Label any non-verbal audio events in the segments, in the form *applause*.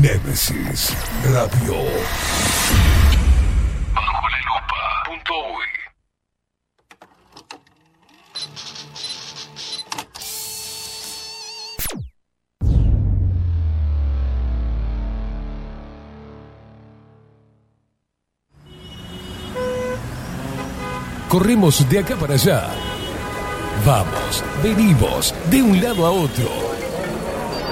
Nemesis Radio. Bajo la lupa. Punto uy. Corremos de acá para allá. Vamos, venimos, de un lado a otro.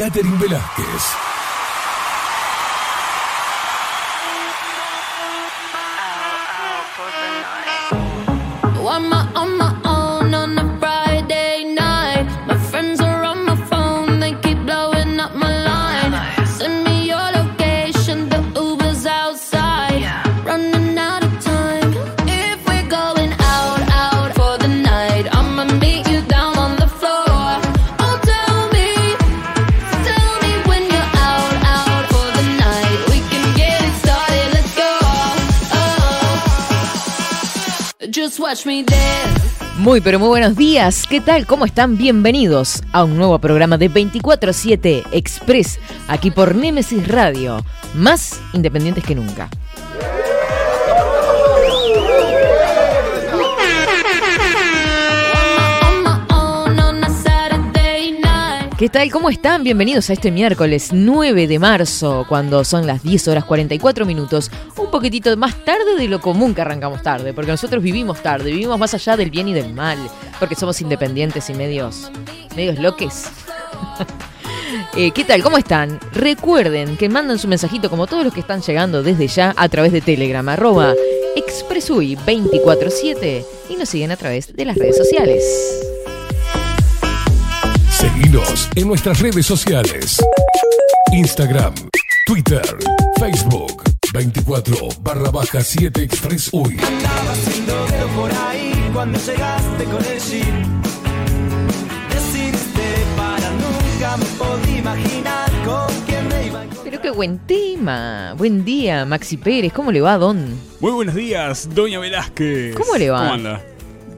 Catherine Velázquez. Muy pero muy buenos días, ¿qué tal? ¿Cómo están? Bienvenidos a un nuevo programa de 24-7 Express, aquí por Nemesis Radio, más independientes que nunca. ¿Qué tal? ¿Cómo están? Bienvenidos a este miércoles 9 de marzo, cuando son las 10 horas 44 minutos, un poquitito más tarde de lo común que arrancamos tarde, porque nosotros vivimos tarde, vivimos más allá del bien y del mal, porque somos independientes y medios, medios loques. *laughs* Eh, ¿Qué tal? ¿Cómo están? Recuerden que mandan su mensajito como todos los que están llegando desde ya a través de Telegram, arroba expresui247 y nos siguen a través de las redes sociales. Seguinos en nuestras redes sociales. Instagram, Twitter, Facebook, 24 barra baja 7 Express Uy. Andaba haciendo dedo por ahí cuando llegaste con el jeep. Decidiste para nunca me podía imaginar con quién me iba a encontrar. Pero qué buen tema. Buen día, Maxi Pérez. ¿Cómo le va, Don? Muy buenos días, Doña Velázquez. ¿Cómo le va? ¿Cómo anda?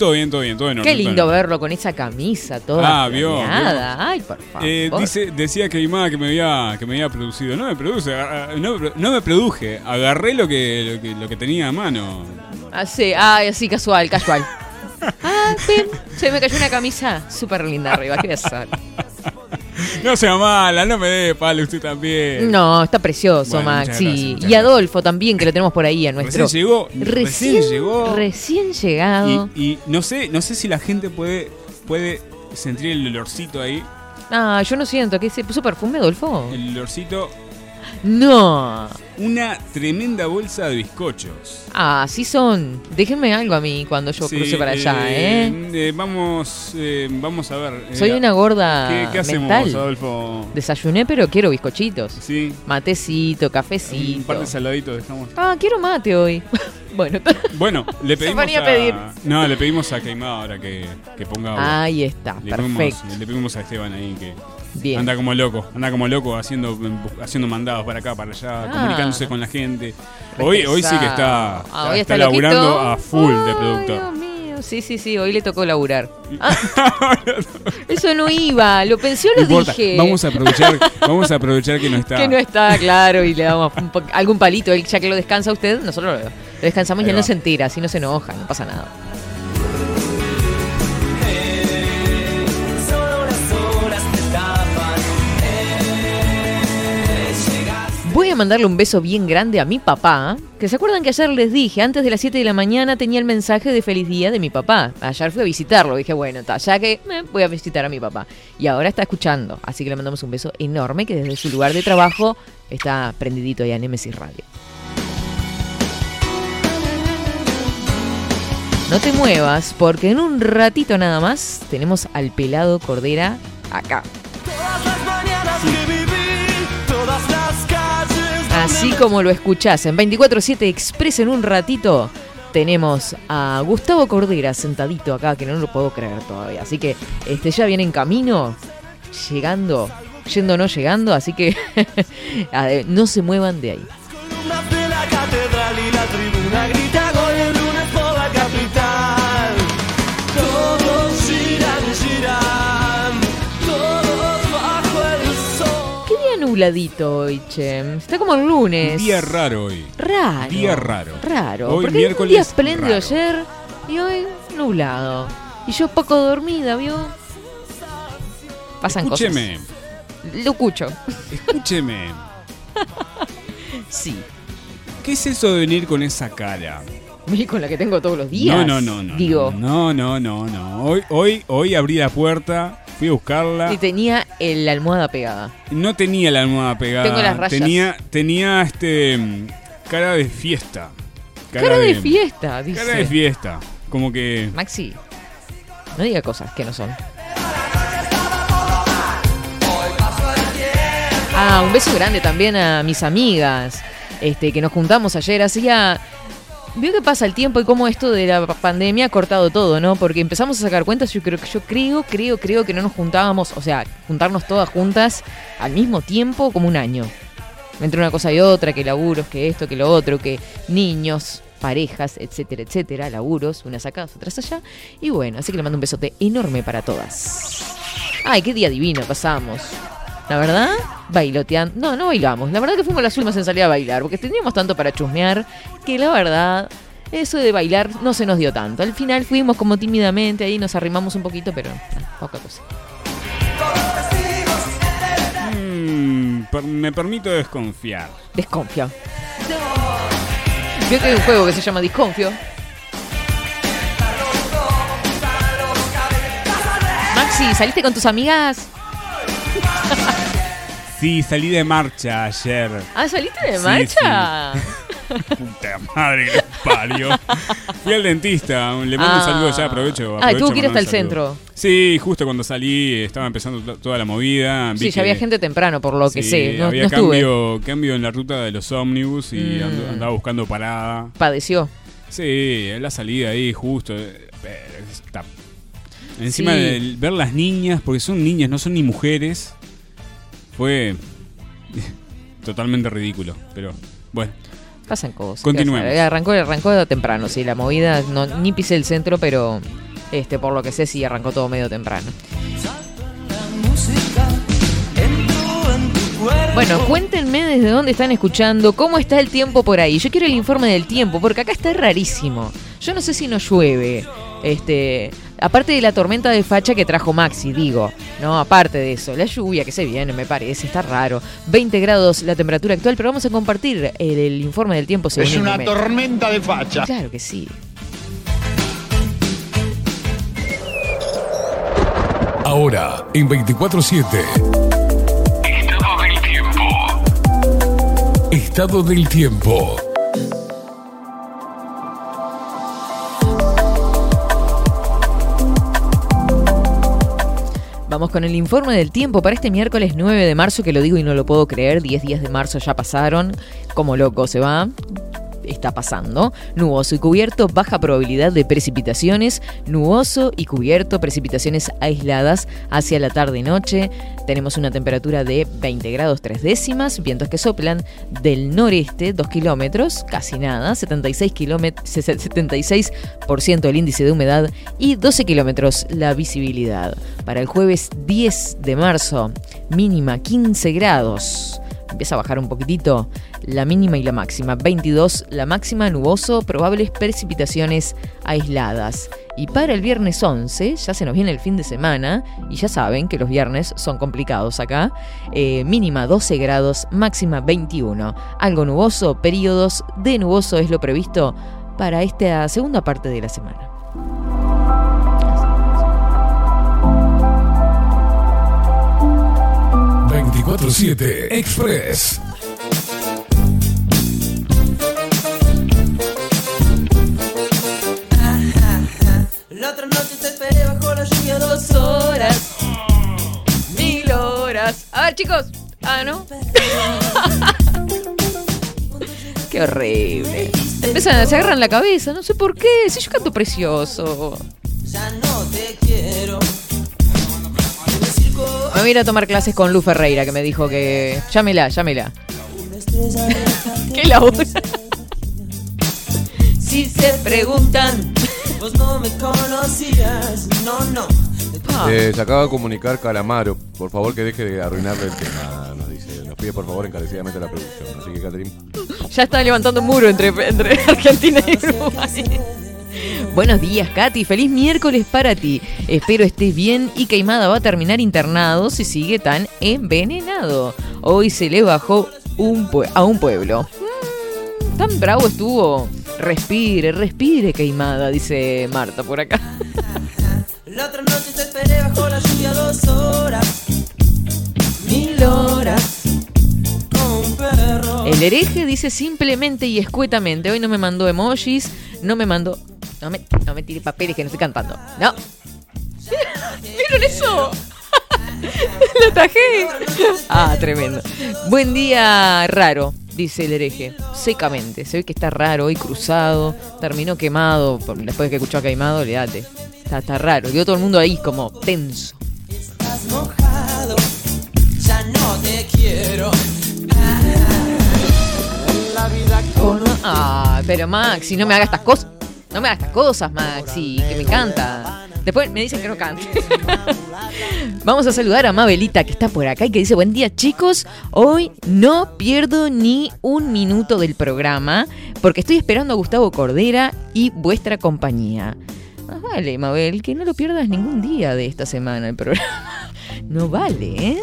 Todo bien, todo bien, todo en orden, Qué lindo verlo con esa camisa toda Ah, vio. Ay, por favor. Eh, dice, decía que mi mamá que me había que me había producido. No me produce, ah, ah, no, no me produje. Agarré lo que, lo que lo que tenía a mano. Así, ay, así casual, casual. *laughs* Ah, bien. Se me cayó una camisa súper linda arriba. ¿Qué voy a hacer? No sea mala, no me dé palo usted también. No, está precioso, Bueno, gracias, muchas y Adolfo también, que lo tenemos por ahí a nuestro. Recién llegó, recién llegó. Recién llegado. Y, y no sé, no sé si la gente puede puede sentir el olorcito ahí. Ah, yo no siento. que se puso perfume, Adolfo? El olorcito. No. Una tremenda bolsa de bizcochos. Ah, sí son. Déjenme algo a mí cuando yo Sí, cruce para allá, ¿eh? eh, vamos, eh, vamos a ver. eh, Soy una gorda ¿Qué, qué hacemos, mental. Adolfo? Desayuné, pero quiero bizcochitos. Sí, Matecito, un cafecito. par de saladitos dejamos. Ah, quiero mate hoy. *laughs* bueno, Bueno, le Se pedimos ponía a, a pedir. No, le pedimos a ahora que, que ponga agua. ahí está, le, pedimos, perfecto. le pedimos a Esteban ahí que Bien. anda como loco, anda como loco haciendo, haciendo mandados para acá, para allá, Ah. comunicándose con la gente. Hoy, hoy sí que está, Ah, hoy está, está laburando a full de productor. Dios mío. Sí, sí, sí, hoy le tocó laburar. Ah, *laughs* eso no iba, lo pensé o lo importa, dije. Vamos a aprovechar, *laughs* vamos a aprovechar que no está. Que no está claro y le damos un algún palito. Él, ya que lo descansa usted, nosotros lo, descansamos y él va. no se entera, así no se enoja, no pasa nada. Voy a mandarle un beso bien grande a mi papá, que se acuerdan que ayer les dije, antes de las 7 de la mañana tenía el mensaje de feliz día de mi papá. Ayer fui a visitarlo, dije, bueno, ya que eh, voy a visitar a mi papá. Y ahora está escuchando, así que le mandamos un beso enorme, que desde su lugar de trabajo está prendidito ahí a Nemesis Radio. No te muevas, porque en un ratito nada más tenemos al pelado Cordera acá. Así como lo escuchás en 24-7 Express en un ratito, tenemos a Gustavo Cordera sentadito acá, que no lo puedo creer todavía. Así que este ya viene en camino, llegando, yendo no llegando, así que *laughs* no se muevan de ahí. Columnas de la catedral y la tribuna nubladito hoy, che? Está como el lunes. Día raro hoy. Raro. Día raro. Raro. Hoy porque miércoles, un día espléndido ayer y hoy nublado. Y yo poco dormida, ¿vio? Pasan Escúcheme, cosas. Lo escucho. escúcheme. *laughs* Sí. ¿Qué es eso de venir con esa cara? Con la que tengo todos los días. No, no, no, no. Digo, No, no, no, no. Hoy, hoy, hoy abrí la puerta, fui a buscarla. y tenía el- la almohada pegada. No tenía la almohada pegada. Tengo las rayas. Tenía, tenía este mm, cara de fiesta. Cara, de, fiesta, dice. Cara de fiesta. Como que. Maxi, no diga cosas que no son. Ah, un beso grande también a mis amigas, este, que nos juntamos ayer. Hacía. Vio que pasa el tiempo y cómo esto de la pandemia ha cortado todo, ¿no? Porque empezamos a sacar cuentas. Yo creo, yo creo, creo, creo que no nos juntábamos, o sea, juntarnos todas juntas al mismo tiempo como un año. Entre una cosa y otra, que laburos, que esto, que lo otro, que niños, parejas, etcétera, etcétera, laburos, unas acá, otras allá. Y bueno, así que le mando un besote enorme para todas. Ay, qué día divino pasamos. La verdad, bailoteando. No, no bailamos. La verdad que fuimos las últimas en salir a bailar, porque teníamos tanto para chusmear que la verdad, eso de bailar no se nos dio tanto. Al final fuimos como tímidamente, ahí nos arrimamos un poquito, pero ah, poca cosa. mm, per- me permito desconfiar. Desconfío. Veo que hay un juego que se llama Disconfio. Maxi, ¿saliste con tus amigas? *laughs* Sí, salí de marcha ayer. Ah, ¿saliste de Sí, marcha? *laughs* Puta madre que parió. Fui al dentista. Le mando un Ah. saludo ya, aprovecho. Ah, y tuvo aprovecho que ir hasta el un centro. Sí, justo cuando salí estaba empezando to- toda la movida. vi Sí, ya había gente temprano, por lo que sí, sé. No, había no cambio, cambio en la ruta de los ómnibus y Mm. andaba buscando parada. Padeció. Sí, la salida ahí justo. eh, está- Encima Sí. de ver las niñas, porque son niñas, no son ni mujeres, fue *laughs* totalmente ridículo. Pero bueno, Pasan cosas. Continuemos. Arrancó, arrancó temprano, sí. La movida, no, ni pisé el centro, pero este por lo que sé, sí arrancó todo medio temprano. Bueno, cuéntenme desde dónde están escuchando, cómo está el tiempo por ahí. Yo quiero el informe del tiempo, porque acá está rarísimo. Yo no sé si no llueve. Este, aparte de la tormenta de facha que trajo Maxi, digo, no, aparte de eso, la lluvia que se viene, me parece, está raro. 20 grados la temperatura actual, pero vamos a compartir el, el informe del tiempo según Es una tormenta de facha. Claro que sí. Ahora, en 24-7. Estado del tiempo. Estado del tiempo. Con el informe del tiempo para este miércoles 9 de marzo, que lo digo y no lo puedo creer, 10 días de marzo ya pasaron, como loco se va. Está pasando. Nuboso y cubierto, baja probabilidad de precipitaciones. Nuboso y cubierto, precipitaciones aisladas hacia la tarde y noche. Tenemos una temperatura de 20 grados 3 décimas, vientos que soplan del noreste 2 kilómetros, casi nada, 76 kilómet- 76% el índice de humedad y 12 kilómetros la visibilidad. Para el jueves 10 de marzo, mínima 15 grados. Empieza a bajar un poquitito la mínima y la máxima. 22 la máxima, nuboso, probables precipitaciones aisladas. Y para el viernes 11, ya se nos viene el fin de semana, y ya saben que los viernes son complicados acá. eh, mínima 12 grados, máxima 21. Algo nuboso, periodos de nuboso es lo previsto para esta segunda parte de la semana. 24-7 Express. La otra noche te esperé bajo la lluvia dos horas. Mil horas. A ver, chicos. Ah, ¿no? *laughs* Qué horrible. Empiezan, se agarran la cabeza, no sé por qué, si yo canto precioso. Ya no te quiero. Me voy a ir a tomar clases con Lu Ferreira, que me dijo que. Llámela, llámela. ¿Qué la Si se preguntan. Vos no me conocías, no, no. Ah, Eh, se acaba de comunicar Calamaro. Por favor, que deje de arruinarle el tema. Nos dice, nos pide por favor encarecidamente la producción. Así que, Catherine. ya está levantando un muro entre, entre Argentina y Uruguay. Buenos días, Katy. Feliz miércoles para ti. Espero estés bien y Queimada va a terminar internado si sigue tan envenenado. Hoy se le bajó a un pueblo. Mm, tan bravo estuvo. Respire, respire, Queimada, dice Marta por acá. *laughs* La otra noche te esperé bajo la lluvia dos horas. Mil horas. Como un perro. El hereje dice simplemente y escuetamente. Hoy no me mandó emojis, no me mandó. No me, no me tire papeles que no estoy cantando. No. ¿Vieron eso? *laughs* Lo tajé. Ah, tremendo. Buen día, raro, dice el hereje. Secamente. Se ve que está raro hoy cruzado. Terminó quemado. Después de que escuchó a quemado, le date. Está, está raro. Quedó todo el mundo ahí como tenso. Estás mojado. Ya no te quiero. Ah, pero Maxi, no me hagas estas cosas. No me hagas estas cosas, Maxi, que me encanta. Después me dicen que no cante. *laughs* Vamos a saludar a Mabelita, que está por acá y que dice, buen día chicos, hoy no pierdo ni un minuto del programa porque estoy esperando a Gustavo Cordera y vuestra compañía. Vale, Mabel, que no lo pierdas ningún día de esta semana el programa. *laughs* No vale, ¿eh?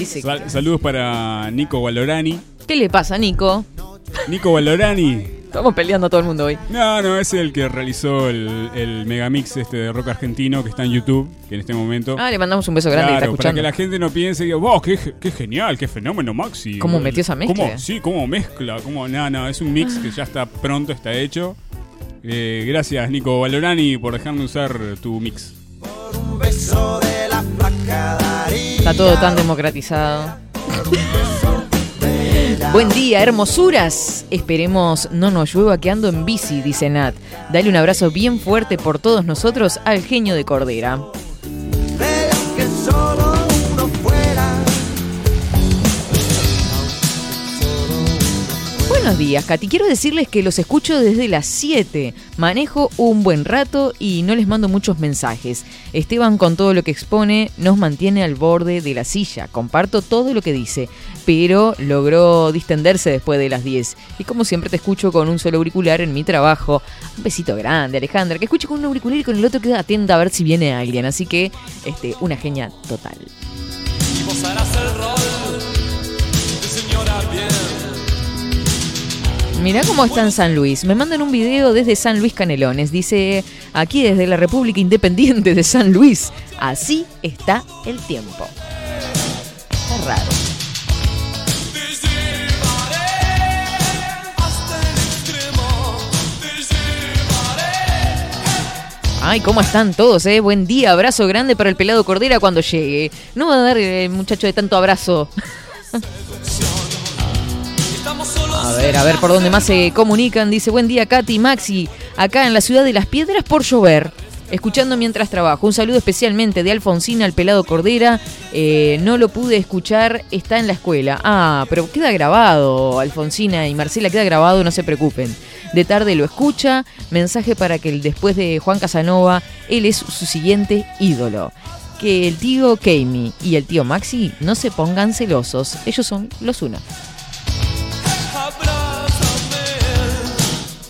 Dice, Sal- saludos para Nico Valorani. ¿qué le pasa, Nico? Nico Valorani. Estamos peleando a todo el mundo hoy. No, no, es el que realizó el, el megamix este de rock argentino que está en YouTube, que en este momento. Ah, le mandamos un beso grande que está Claro, para escuchando. que la gente no piense que, wow, qué, qué genial, qué fenómeno Maxi. ¿Cómo metió esa mezcla? ¿Cómo? Sí, cómo mezcla, cómo, no, no, es un mix que ya está pronto, está hecho. Eh, gracias Nico Valorani por dejarme usar tu mix. Un beso de. Está todo tan democratizado. *laughs* Buen día, hermosuras. Esperemos no nos llueva que ando en bici, dice Nat. Dale un abrazo bien fuerte por todos nosotros al genio de Cordera. Días, Katy. Quiero decirles que los escucho desde las 7. Manejo un buen rato y no les mando muchos mensajes. Esteban, con todo lo que expone, nos mantiene al borde de la silla. Comparto todo lo que dice, pero logró distenderse después de las 10. Y como siempre te escucho con un solo auricular en mi trabajo. Un besito grande, Alejandra, que escuche con un auricular y con el otro queda atenta a ver si viene alguien. Así que, este, una genia total. Mirá cómo está en San Luis. Me mandan un video desde San Luis Canelones. Dice, aquí desde la República Independiente de San Luis. Así está el tiempo. Está raro. Ay, ¿cómo están todos, eh? Buen día, abrazo grande para el pelado Cordera cuando llegue. No va a dar el muchacho de tanto abrazo. *laughs* A ver, a ver por dónde más se comunican. Dice, buen día, Katy, Maxi, acá en la ciudad de Las Piedras por llover. Escuchando mientras trabajo. Un saludo especialmente de Alfonsina al pelado Cordera. Eh, no lo pude escuchar, está en la escuela. Ah, pero queda grabado, Alfonsina y Marcela, queda grabado, no se preocupen. De tarde lo escucha. Mensaje para que el después de Juan Casanova, él es su siguiente ídolo. Que el tío Keimi y el tío Maxi no se pongan celosos. Ellos son los uno.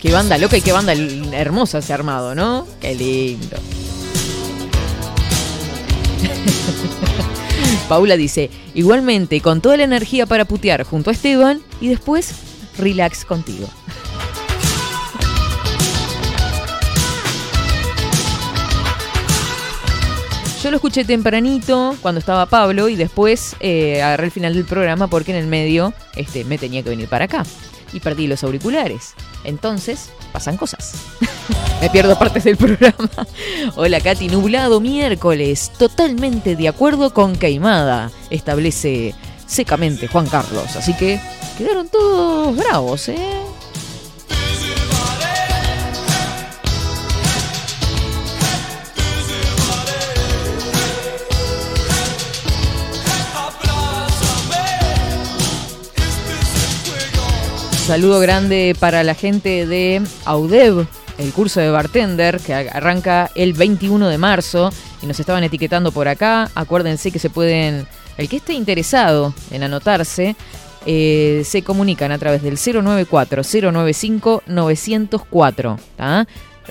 Qué banda loca y qué banda hermosa se ha armado, ¿no? Qué lindo. *laughs* Paula dice, igualmente, con toda la energía para putear junto a Esteban y después, relax contigo. Yo lo escuché tempranito cuando estaba Pablo y después eh, agarré el final del programa porque en el medio este, me tenía que venir para acá y perdí los auriculares. Entonces, pasan cosas. *laughs* me pierdo partes del programa. *laughs* Hola Katy, nublado miércoles, totalmente de acuerdo con Queimada, establece secamente Juan Carlos. Así que quedaron todos bravos, ¿eh? Saludo grande para la gente de Audev, el curso de bartender que arranca el 21 de marzo y nos estaban etiquetando por acá. Acuérdense que se pueden, el que esté interesado en anotarse, eh, se comunican a través del 094-095-904. ¿tá?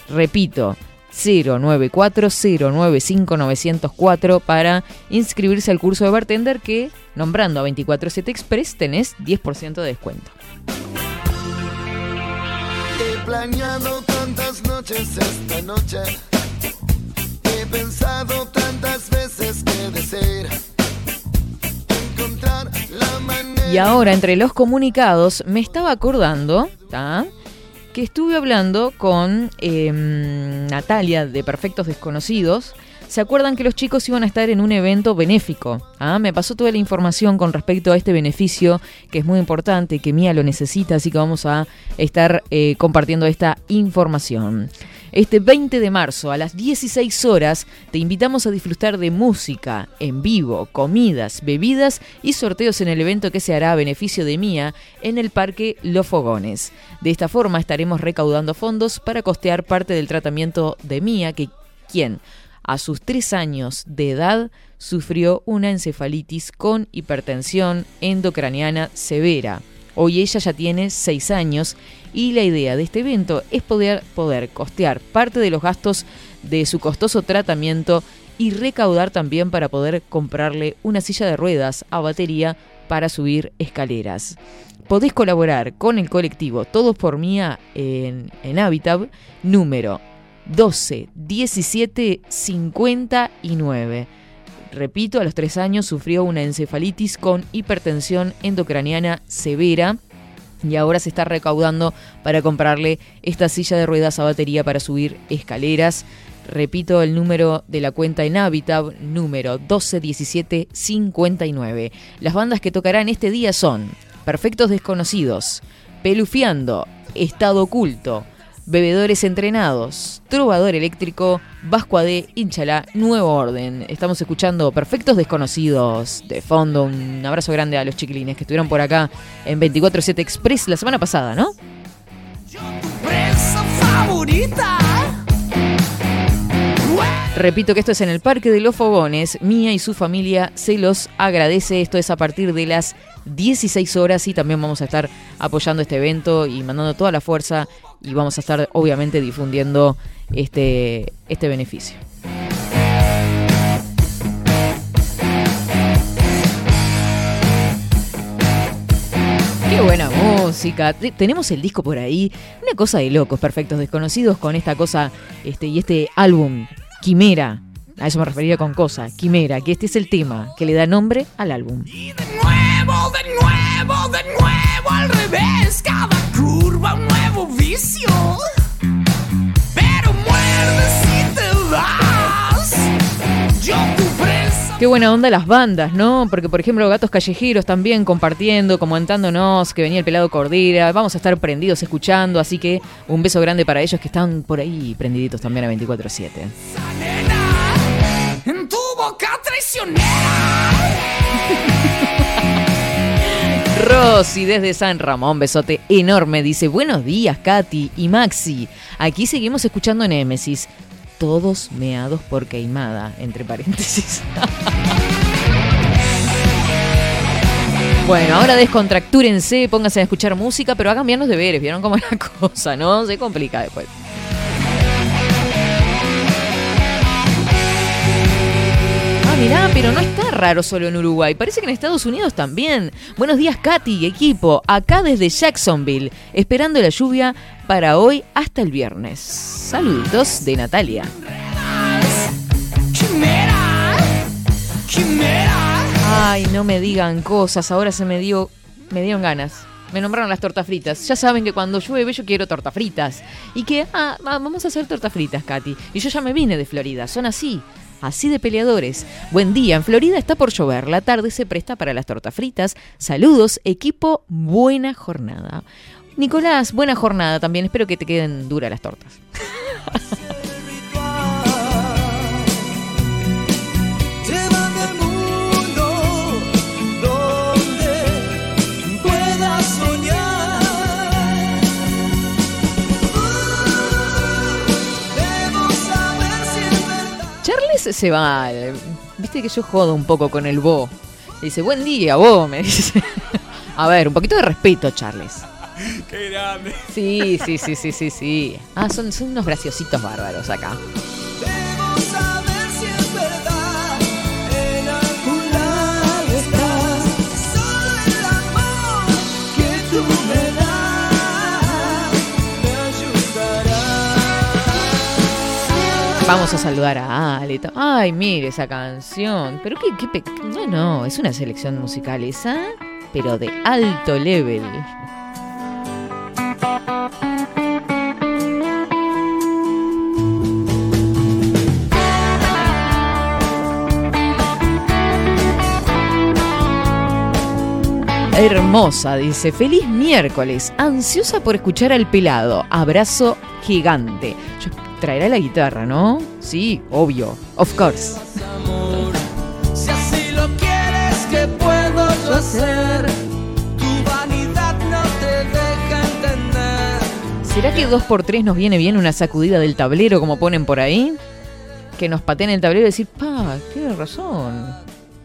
Repito, 094-095-904 para inscribirse al curso de bartender que, nombrando a 247 Express, tenés 10% de descuento. Planeado tantas noches esta noche. He pensado tantas veces que desear encontrar la manera. Y ahora, entre los comunicados, me estaba acordando que estuve hablando con em, Natalia de Perfectos Desconocidos. ¿Se acuerdan que los chicos iban a estar en un evento benéfico? Ah, me pasó toda la información con respecto a este beneficio, que es muy importante, que Mía lo necesita, así que vamos a estar eh, compartiendo esta información. Este 20 de marzo a las 16 horas te invitamos a disfrutar de música en vivo, comidas, bebidas y sorteos en el evento que se hará a beneficio de Mía en el Parque Los Fogones. De esta forma estaremos recaudando fondos para costear parte del tratamiento de Mía, que quien a sus tres años de edad sufrió una encefalitis con hipertensión endocraniana severa. Hoy ella ya tiene seis años y la idea de este evento es poder, poder costear parte de los gastos de su costoso tratamiento y recaudar también para poder comprarle una silla de ruedas a batería para subir escaleras. Podés colaborar con el colectivo Todos por Mía en, en Habitab, número 12 17 59. Repito, a los tres años sufrió una encefalitis con hipertensión endocraniana severa y ahora se está recaudando para comprarle esta silla de ruedas a batería para subir escaleras. Repito el número de la cuenta en Habitab, número 121759. Las bandas que tocarán este día son Perfectos Desconocidos, Pelufiando, Estado Oculto, Bebedores Entrenados, Trovador Eléctrico, Vasco AD, Inchalá, Nuevo Orden. Estamos escuchando Perfectos Desconocidos de fondo. Un abrazo grande a los chiquilines que estuvieron por acá en 24-7 Express la semana pasada, ¿no? Presa favorita. Repito que esto es en el Parque de los Fogones. Mía y su familia se los agradece. Esto es a partir de las 16 horas y también vamos a estar apoyando este evento y mandando toda la fuerza y vamos a estar obviamente difundiendo este, este beneficio. Qué buena música. Te- Tenemos el disco por ahí. Una cosa de locos, perfectos desconocidos con esta cosa este, y este álbum, Quimera. A eso me refería con cosa, Quimera, que este es el tema que le da nombre al álbum. De nuevo, de nuevo, de nuevo al revés. Cada curva un nuevo vicio. Pero muerde si te vas. Yo tu presa. Qué buena onda las bandas, ¿no? Porque, por ejemplo, Gatos Callejeros también compartiendo, comentándonos que venía el pelado Cordera. Vamos a estar prendidos escuchando, así que un beso grande para ellos que están por ahí prendiditos también a 24-7. nena, en tu boca traicionera. Rosy desde San Ramón, besote enorme, dice, buenos días Katy y Maxi. Aquí seguimos escuchando Némesis. Todos meados por queimada, entre paréntesis. *laughs* Bueno, ahora descontractúrense, pónganse a escuchar música, pero hagan bien los deberes, ¿vieron cómo es la cosa, no? Se complica después. Mirá, pero no está raro solo en Uruguay. Parece que en Estados Unidos también. Buenos días, Katy y equipo. Acá desde Jacksonville, esperando la lluvia para hoy hasta el viernes. Saluditos de Natalia. Ay, no me digan cosas. Ahora se me dio, me dieron ganas. Me nombraron las tortas fritas. Ya saben que cuando llueve yo quiero tortas fritas. Y que, ah, va- vamos a hacer tortas fritas, Katy. Y yo ya me vine de Florida. Son así. Así de peleadores. Buen día, en Florida está por llover, la tarde se presta para las tortas fritas. Saludos, equipo, buena jornada. Nicolás, buena jornada también, espero que te queden duras las tortas. *laughs* Se va. Viste que yo jodo un poco con el bo. Le dice, buen día, bo, me *laughs* dice. A ver, un poquito de respeto, Charles. ¡Qué grande! Sí, sí, sí, sí, sí, sí. Ah, son, son unos graciositos bárbaros acá. Vamos a saludar a Ale. Ay, mire esa canción. Pero qué, qué pe- No, no, es una selección musical esa, pero de alto level. Hermosa, dice. Feliz miércoles. Ansiosa por escuchar al pelado. Abrazo gigante. Yo- traerá la guitarra, ¿no? Sí, obvio. Of course. Si así lo quieres, ¿qué puedo yo hacer? Tu vanidad no te deja entender. ¿Será que 2x3 nos viene bien una sacudida del tablero, como ponen por ahí? Que nos pateen el tablero y decir, pa, tienes razón.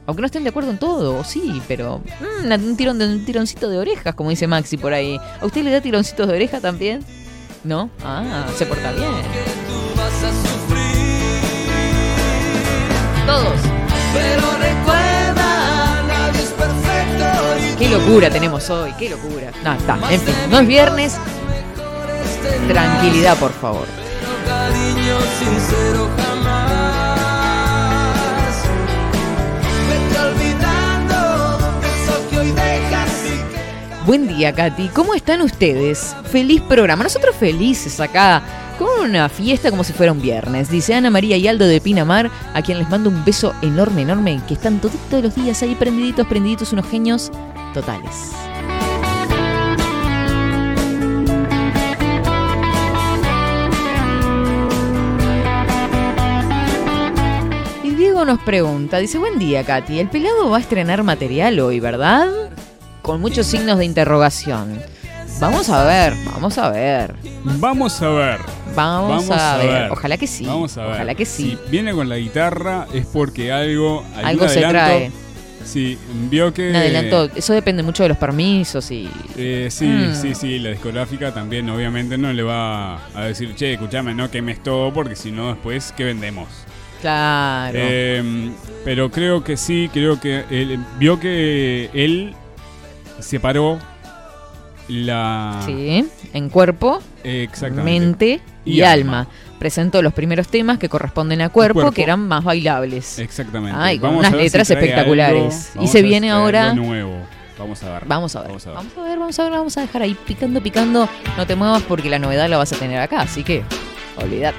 Aunque no estén de acuerdo en todo, sí, pero mm, un, tirón de, un tironcito de orejas, como dice Maxi por ahí. ¿A usted le da tironcitos de oreja también? ¿No? Ah, se porta bien. A sufrir. Todos. Pero recuerda, nadie es perfecto. Y Qué locura tenemos hoy, qué locura. No, está, en fin, no es viernes. Tranquilidad, por favor. Pero cariño sincero jamás. Vete olvidando de eso que hoy dejas y que Buen día, Katy. ¿Cómo están ustedes? Feliz programa. Nosotros felices acá, con una fiesta como si fuera un viernes. Dice Ana María y Aldo de Pinamar, a quien les mando un beso enorme, enorme, que están toditos los días ahí prendiditos, prendiditos, unos genios totales. Y Diego nos pregunta, dice, buen día, Katy. El pelado va a estrenar material hoy, ¿verdad? Con muchos signos de interrogación. Vamos a ver, vamos a ver. Vamos a ver. Vamos, a, ver. Ojalá que sí. Vamos a ver. Ojalá que sí. Si viene con la guitarra es porque algo. Algo se trae. Sí, vio que. Un adelanto. Eso depende mucho de los permisos y. Eh, sí, Mm. sí, sí, la discográfica también obviamente no le va a decir, che, escúchame, no quemes todo porque si no después, ¿qué vendemos? Claro. Eh, pero creo que sí, creo que él, vio que él separó la... sí. En cuerpo, exactamente. mente y, Y alma. alma. Presentó los primeros temas que corresponden a cuerpo, Cuerpo. que eran más bailables. Exactamente. Ay, con Vamos unas si letras espectaculares. Y se viene ahora- nuevo. Vamos a ver. Vamos a ver. Vamos a ver. Vamos a ver, vamos a ver, vamos a dejar ahí picando, picando. No te muevas porque la novedad la vas a tener acá, así que olvídate.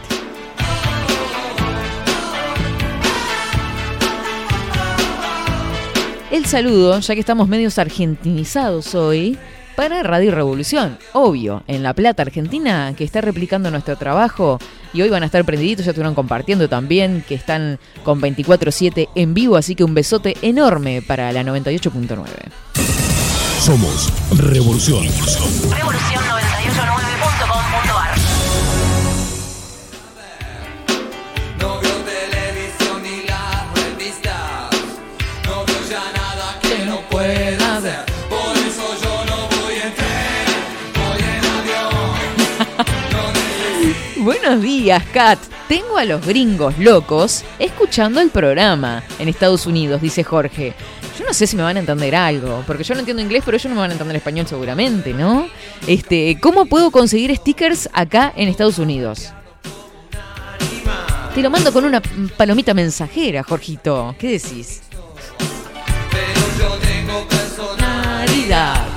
El saludo, ya que estamos medios argentinizados hoy, para Radio Revolución. Obvio, en La Plata, Argentina, que está replicando nuestro trabajo. Y hoy van a estar prendiditos, ya estuvieron compartiendo también, que están con 24-7 en vivo. Así que un besote enorme para la 98.9. Somos Revolución. Revolución989.com.ar Buenos días, Kat. Tengo a los gringos locos escuchando el programa en Estados Unidos, dice Jorge. Yo no sé si me van a entender algo, porque yo no entiendo inglés, pero ellos no me van a entender español seguramente, ¿no? Este, ¿cómo puedo conseguir stickers acá en Estados Unidos? Te lo mando con una palomita mensajera, Jorgito. ¿Qué decís? Pero yo tengo personalidad.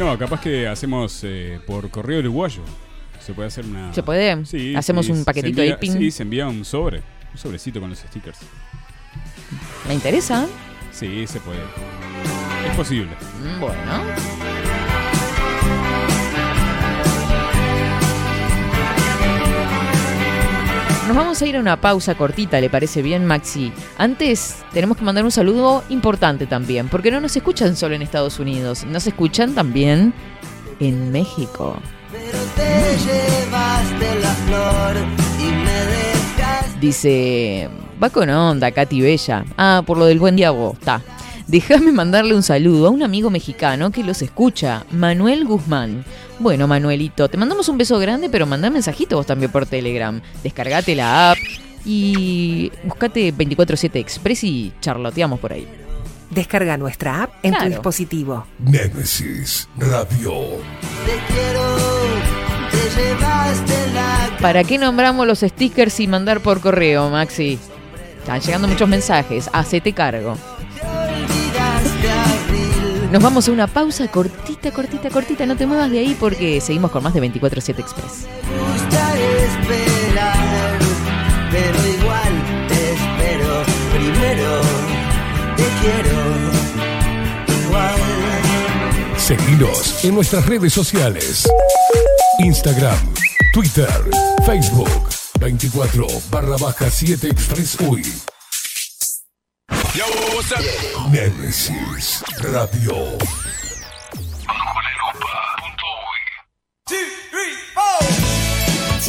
No, capaz que hacemos eh, por correo uruguayo. Se puede hacer una. ¿Se puede? Sí, Hacemos sí, un paquetito envía- de ping. Sí, se envía un sobre. Un sobrecito con los stickers. ¿Me interesa? Sí, se puede. Es posible. Bueno. Nos vamos a ir a una pausa cortita, ¿le parece bien, Maxi? Antes tenemos que mandar un saludo importante también, porque no nos escuchan solo en Estados Unidos, nos escuchan también en México. Pero te llevaste la flor y me. Dice, va con onda, Katy Bella. Ah, por lo del buen diablo, está. Déjame mandarle un saludo a un amigo mexicano que los escucha, Manuel Guzmán. Bueno, Manuelito, te mandamos un beso grande, pero mandá mensajito vos también por Telegram. Descargate la app y buscate 24-7 Express y charloteamos por ahí. Descarga nuestra app en Claro. tu dispositivo. Némesis Radio. Te quiero, te llevaste la ¿Para qué nombramos los stickers y mandar por correo, Maxi? Están llegando muchos mensajes. Hacete cargo. Nos vamos a una pausa cortita, cortita, cortita. No te muevas de ahí porque seguimos con más de 24-7 Express. Me gusta esperar, pero igual te espero. Primero te quiero igual. Seguinos en nuestras redes sociales. Instagram, Twitter, Facebook. 24 barra baja 7 Express UI. Némesis Radio.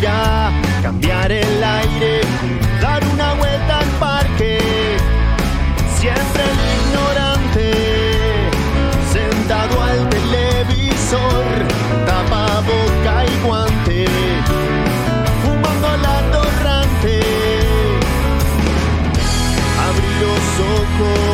Cambiar el aire, dar una vuelta al parque. Siempre el ignorante, sentado al televisor, tapa boca y guante, fumando la torrante. Abrí los ojos,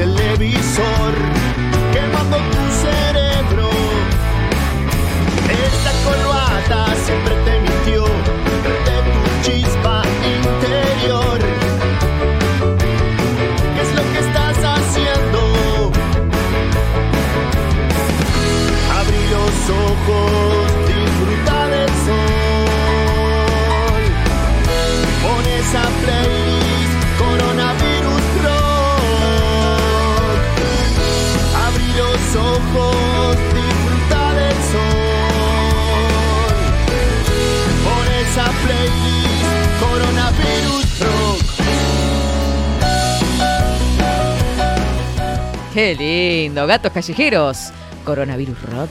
televisor, quemando tu cerebro. Esta corbata siempre Qué lindo, gatos callejeros. Coronavirus Rock.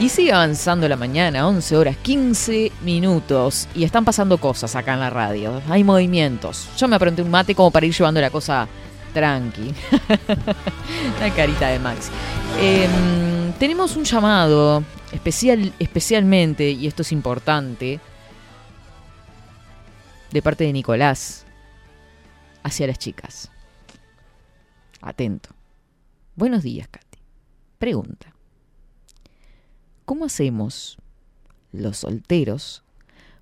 Y sigue avanzando la mañana, 11 horas 15 minutos. Y están pasando cosas acá en la radio. Hay movimientos. Yo me aprenté un mate como para ir llevando la cosa tranqui. *laughs* la carita de Max. Em, tenemos un llamado especial, especialmente, y esto es importante, de parte de Nicolás hacia las chicas. Atento. Buenos días, Katy. Pregunta. ¿Cómo hacemos los solteros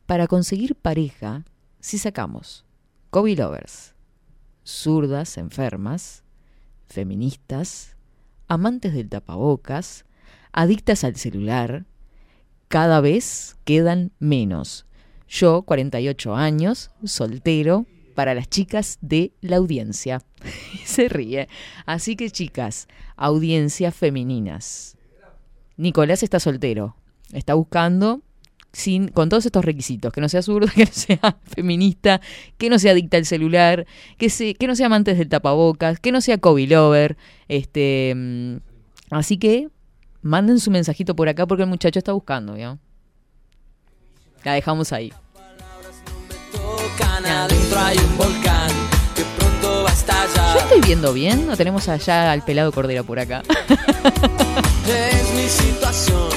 para conseguir pareja si sacamos Kobe lovers, zurdas enfermas, feministas, amantes del tapabocas, adictas al celular? Cada vez quedan menos. Yo, 48 años, soltero, para las chicas de la audiencia. *laughs* Se ríe. Así que chicas, audiencias femeninas. Nicolás está soltero. Está buscando sin, con todos estos requisitos. Que no sea zurdo, *laughs* que no sea feminista, que no sea adicta al celular, que, se, que no sea amante del tapabocas, que no sea Kobe lover. Este, mm, así que manden su mensajito por acá porque el muchacho está buscando, ¿ya? La dejamos ahí. Tocan adentro hay un volcán que pronto va a ¿Yo estallar. estoy viendo bien o tenemos allá al pelado Cordero por acá? *laughs* Es mi situación,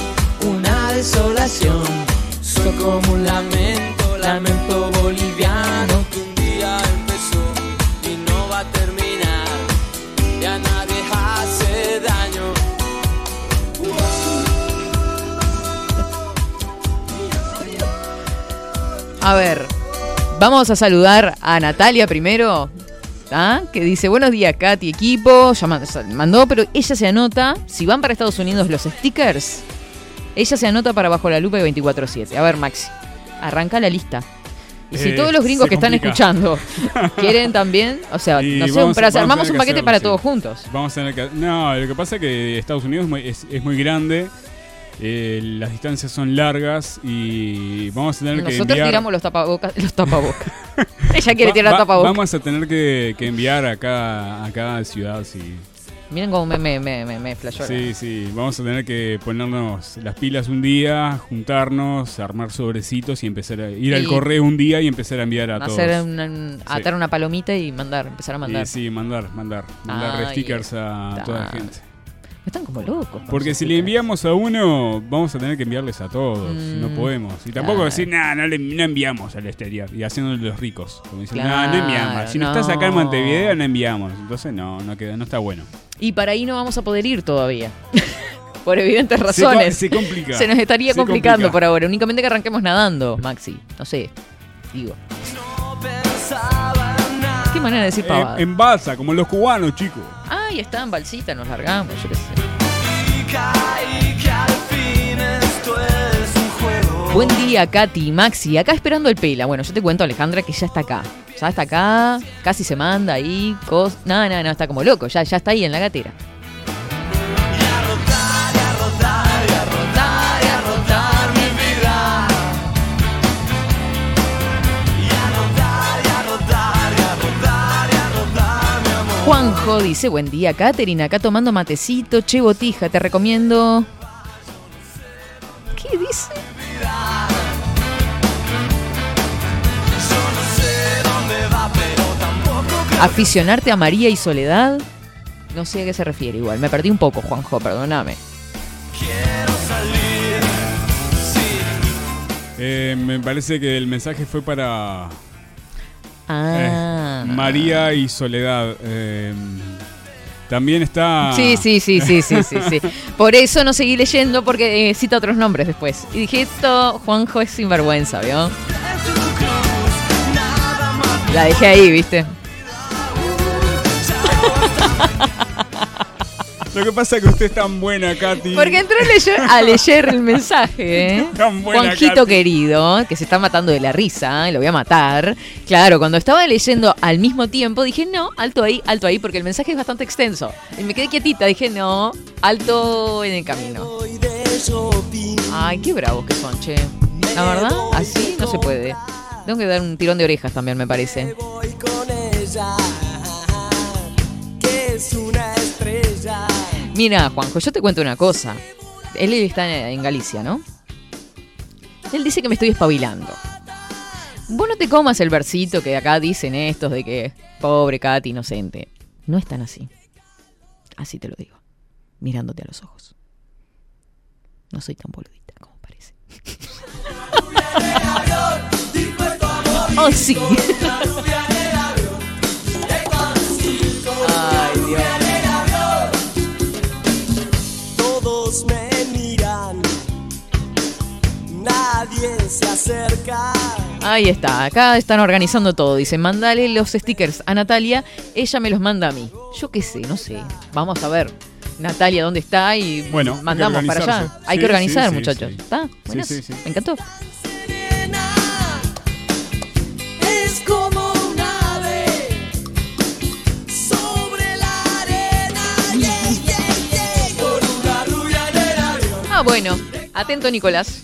una desolación. Soy como un lamento, lamento boliviano que un día empezó y no va a terminar. Y a nadie hace daño. A ver, vamos a saludar a Natalia primero. ¿ah? Que dice, buenos días, Katy, equipo. Ya man- mandó, pero ella se anota. Si van para Estados Unidos los stickers, Ella se anota para Bajo la Lupa y 24-7. A ver, Maxi, arranca la lista. Y si Eh, todos los gringos que están escuchando *laughs* quieren también, o sea, Y no sé, vamos- para- vamos a armamos un que paquete hacerlo, para sí. todos juntos. Vamos a tener que. No, lo que pasa es que Estados Unidos es- es muy grande, eh, las distancias son largas y vamos a tener que Nosotros enviar. tiramos los tapabocas. *laughs* Los tapabocas. *laughs* Ella quiere Va- tirar va- tapabocas. Vamos a tener que, que enviar a cada, a cada ciudad, sí. Miren cómo me, me, me, me, me flashó. Sí, sí, vamos a tener que ponernos las pilas un día, juntarnos, armar sobrecitos y empezar a ir al Y- correo un día y empezar a enviar a todos. Hacer una- atar una palomita y mandar, empezar a mandar. Y sí, mandar, mandar, mandar Ay, stickers a está. toda la gente. Están como locos. Porque si le enviamos a uno, vamos a tener que enviarles a todos. Mm, no podemos. Y tampoco claro. decir, nada, no, le- no enviamos al exterior. Y haciéndole los ricos. Como dicen, "Nah, Claro, no enviamos. Si no, estás acá en no. Montevideo, no enviamos. Entonces no, no queda, no está bueno. Y para ahí no vamos a poder ir todavía. *laughs* por evidentes razones. Se, complica. Se nos estaría Se complicando complica. por ahora. Únicamente que arranquemos nadando, Maxi. No sé. Digo. Qué manera de decir pavada. En, en balsa, como los cubanos, chicos. Ay, está en balsita, nos largamos, yo qué sé. Buen día, Katy, Maxi. Acá esperando el pela. Bueno, yo te cuento, Alejandra, que ya está acá. Ya está acá, casi se manda ahí. Cos... No, no, no, está como loco. Ya, ya está ahí en la gatera. Juanjo dice, buen día, Katherine, acá tomando matecito, che botija, te recomiendo... ¿Qué dice? Aficionarte a María y Soledad. No sé a qué se refiere igual. Me perdí un poco, Juanjo, perdóname. Eh, me parece que el mensaje fue para Ah. eh, María y Soledad. Eh, también está. Sí, sí, sí, sí, sí, sí, sí. Por eso no seguí leyendo porque eh, cita otros nombres después. Y dije, esto, Juanjo es sinvergüenza, ¿vio? La dejé ahí, ¿viste? *laughs* Lo que pasa es que usted es tan buena, Katy. Porque entró a leer, a leer el mensaje, ¿eh? Tan buena, Juanjito Katy. querido, que se está matando de la risa, ¿eh? lo voy a matar. Claro, cuando estaba leyendo al mismo tiempo, dije, no, alto ahí, alto ahí, porque el mensaje es bastante extenso. Y me quedé quietita, dije, no, alto en el camino. Ay, qué bravos que son, che. La verdad, así no se puede. Tengo que dar un tirón de orejas también, me parece. Mira, Juanjo, yo te cuento una cosa. Él está en Galicia, ¿no? Él dice que me estoy espabilando. Vos no te comas el versito que acá dicen estos de que pobre Katy inocente. No es tan así. Así te lo digo. Mirándote a los ojos. No soy tan boludita como parece. *laughs* oh, sí. *laughs* Ay, Dios. Me miran, nadie se acerca. Ahí está, acá están organizando todo. Dicen, mandale los stickers a Natalia, ella me los manda a mí. Yo qué sé, no sé. Vamos a ver. Natalia, ¿dónde está? Y Bueno, hay que mandamos para allá. Hay que organizar, sí, sí, muchachos. sí. ¿Está? Sí, Buenas. sí, sí. Me encantó. Es como Ah, bueno. Atento, Nicolás.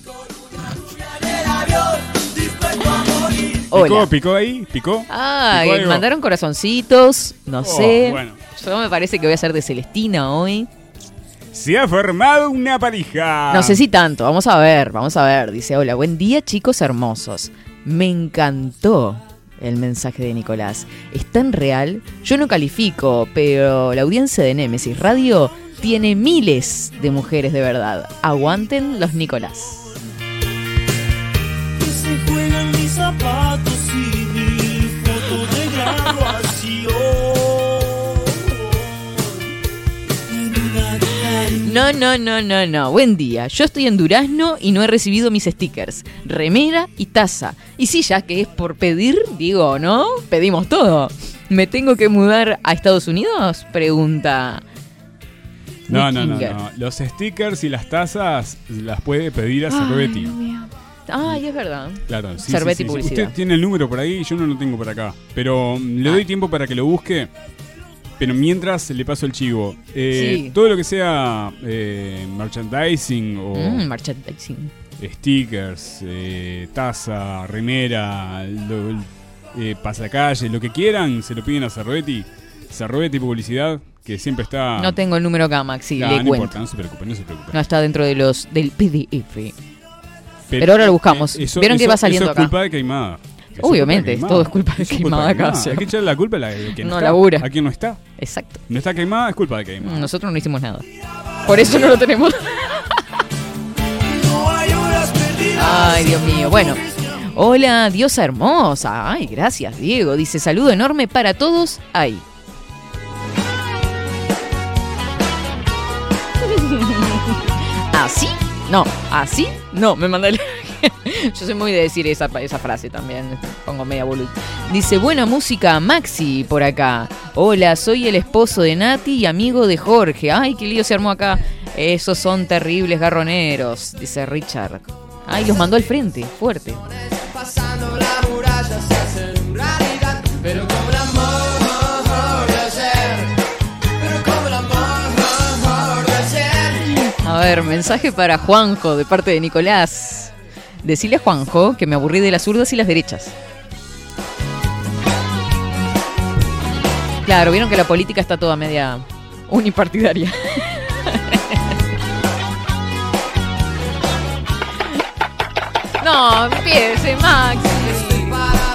Hola. ¿Picó, picó ahí? ¿Picó? Ay, ¿Picó algo? mandaron corazoncitos. No Oh, sé. bueno. Yo me parece que voy a ser de Celestina hoy. Se ha formado una pareja. No sé si tanto, vamos a ver, vamos a ver. Dice, hola, buen día chicos hermosos. Me encantó el mensaje de Nicolás. Es tan real, yo no califico, pero la audiencia de Nemesis Radio tiene miles de mujeres de verdad. Aguanten los Nicolás. No, no, no, no, no. Buen día. Yo estoy en Durazno y no he recibido mis stickers. Remera y taza. Y sí, ya que es por pedir, digo, ¿no? Pedimos todo. ¿Me tengo que mudar a Estados Unidos? Pregunta No, no, no, no. Los stickers y las tazas las puede pedir a Cerveti. Ay, es verdad. Claro, sí, Cerveti sí, sí, sí. Publicidad. Usted tiene el número por ahí, yo no lo tengo por acá. Pero mm, le doy tiempo para que lo busque. Pero mientras le paso el chivo. Eh, Sí. Todo lo que sea eh, merchandising o Mm, merchandising. stickers, eh, taza, remera, lo- eh, pasacalle, lo que quieran, se lo piden a Cerveti. Cerveti Publicidad, que siempre está... No tengo el número acá, Maxi, Ah, le no cuento. importa, no se preocupe, no se preocupe. No está dentro de los del PDF. Pero ahora lo buscamos. eso- Vieron que va saliendo eso es acá. culpa de Queimada. Es Obviamente, todo es culpa de Queimada acá. Hay que echarle la culpa a la de quien No está. labura. A quien no está. Exacto. No está queimada, es culpa de queimada. Nosotros no hicimos nada. Por eso no lo tenemos. *laughs* Ay, Dios mío. Bueno. Hola, diosa hermosa. Ay, gracias, Diego. Dice saludo enorme para todos ahí. ¿Así? No, ¿así? No, me manda el... *laughs* Yo soy muy de decir esa, frase también. Pongo media boluda. Dice, buena música, Maxi, por acá. Hola, soy el esposo de Nati y amigo de Jorge. Ay, qué lío se armó acá. Esos son terribles garroneros, dice Richard. Ay, los mandó al frente, fuerte. A ver, mensaje para Juanjo de parte de Nicolás. Decirle a Juanjo que me aburrí de las zurdas y las derechas. Claro, vieron que la política está toda media unipartidaria. *laughs* No, empiece, Maxi.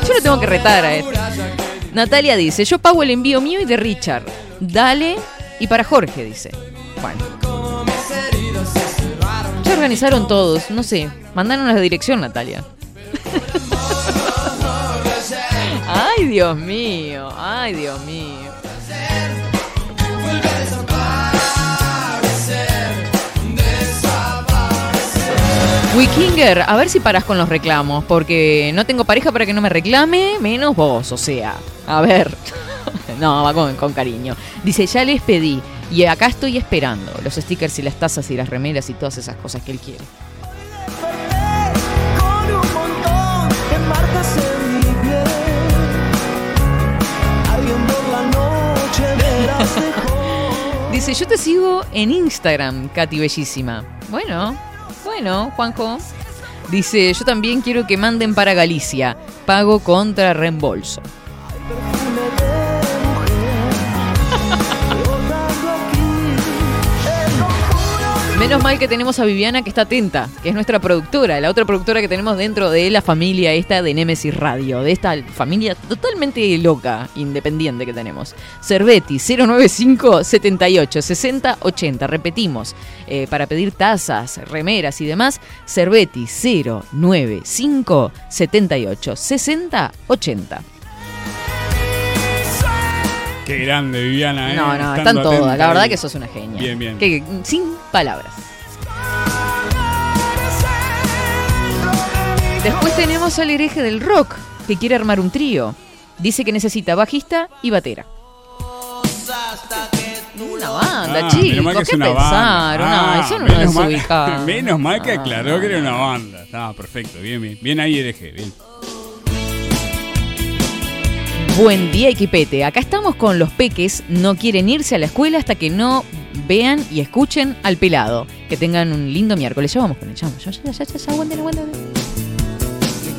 Yo lo tengo que retar a él. Natalia dice, yo pago el envío mío y de Richard. Dale. Y para Jorge, dice. Bueno. Organizaron todos, no sé. Mandaron la dirección, Natalia. Ay, Dios mío. Ay, Dios mío. Wikinger, a ver si paras con los reclamos, porque no tengo pareja para que no me reclame, menos vos, o sea. A ver. *laughs* no, va con cariño. Dice, ya les pedí, y acá estoy esperando los stickers y las tazas y las remeras y todas esas cosas que él quiere. *laughs* Dice, yo te sigo en Instagram, Katy Bellísima. Bueno, bueno, Juanjo. Dice, yo también quiero que manden para Galicia. Pago contra reembolso. Menos mal que tenemos a Viviana que está atenta, que es nuestra productora, la otra productora que tenemos dentro de la familia esta de Nemesis Radio, de esta familia totalmente loca, independiente que tenemos. Cerveti 095 78 60 80. Repetimos, eh, para pedir tazas, remeras y demás, Cerveti 095 78 60 80. Qué grande, Viviana. ¿eh? No, no, Estando están todas. atenta La verdad que sos una genia. Bien, bien. Que, sin palabras. Después tenemos al hereje del rock, que quiere armar un trío. Dice que necesita bajista y batera. Una banda, Ah, chicos. ¿Qué una pensaron? Ah, son menos unos mal-. *laughs* Menos mal que aclaró que era una Ah. banda. Estaba perfecto, bien, bien. Bien ahí, hereje, bien. Buen día, equipete. Acá estamos con los peques. No quieren irse a la escuela hasta que no vean y escuchen al pelado. Que tengan un lindo miércoles. Ya vamos con el chamo. Ya, ya, ya, ya, ya, aguanten, aguanten.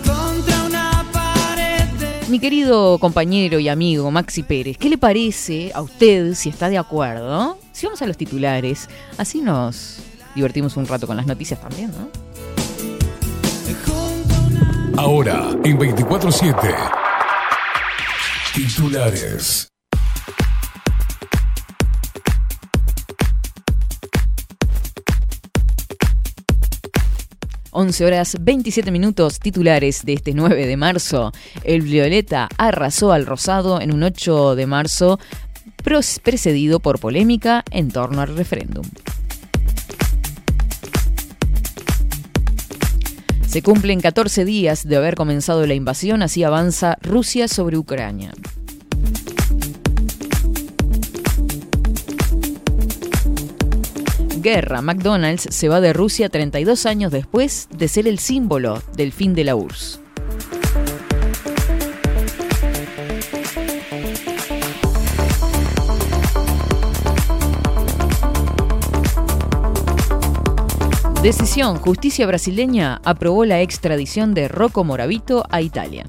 Contra una pared de Mi querido compañero y amigo Maxi Pérez, ¿qué le parece a usted, si está de acuerdo, si vamos a los titulares? Así nos divertimos un rato con las noticias también, ¿no? Ahora, en 24-7. Titulares. 11 horas 27 minutos titulares de este 9 de marzo. El Violeta arrasó al Rosado en un 8 de marzo precedido por polémica en torno al referéndum. Se cumplen 14 días de haber comenzado la invasión, así avanza Rusia sobre Ucrania. Guerra, McDonald's se va de Rusia 32 años después de ser el símbolo del fin de la URSS. Decisión. Justicia brasileña aprobó la extradición de Rocco Moravito a Italia.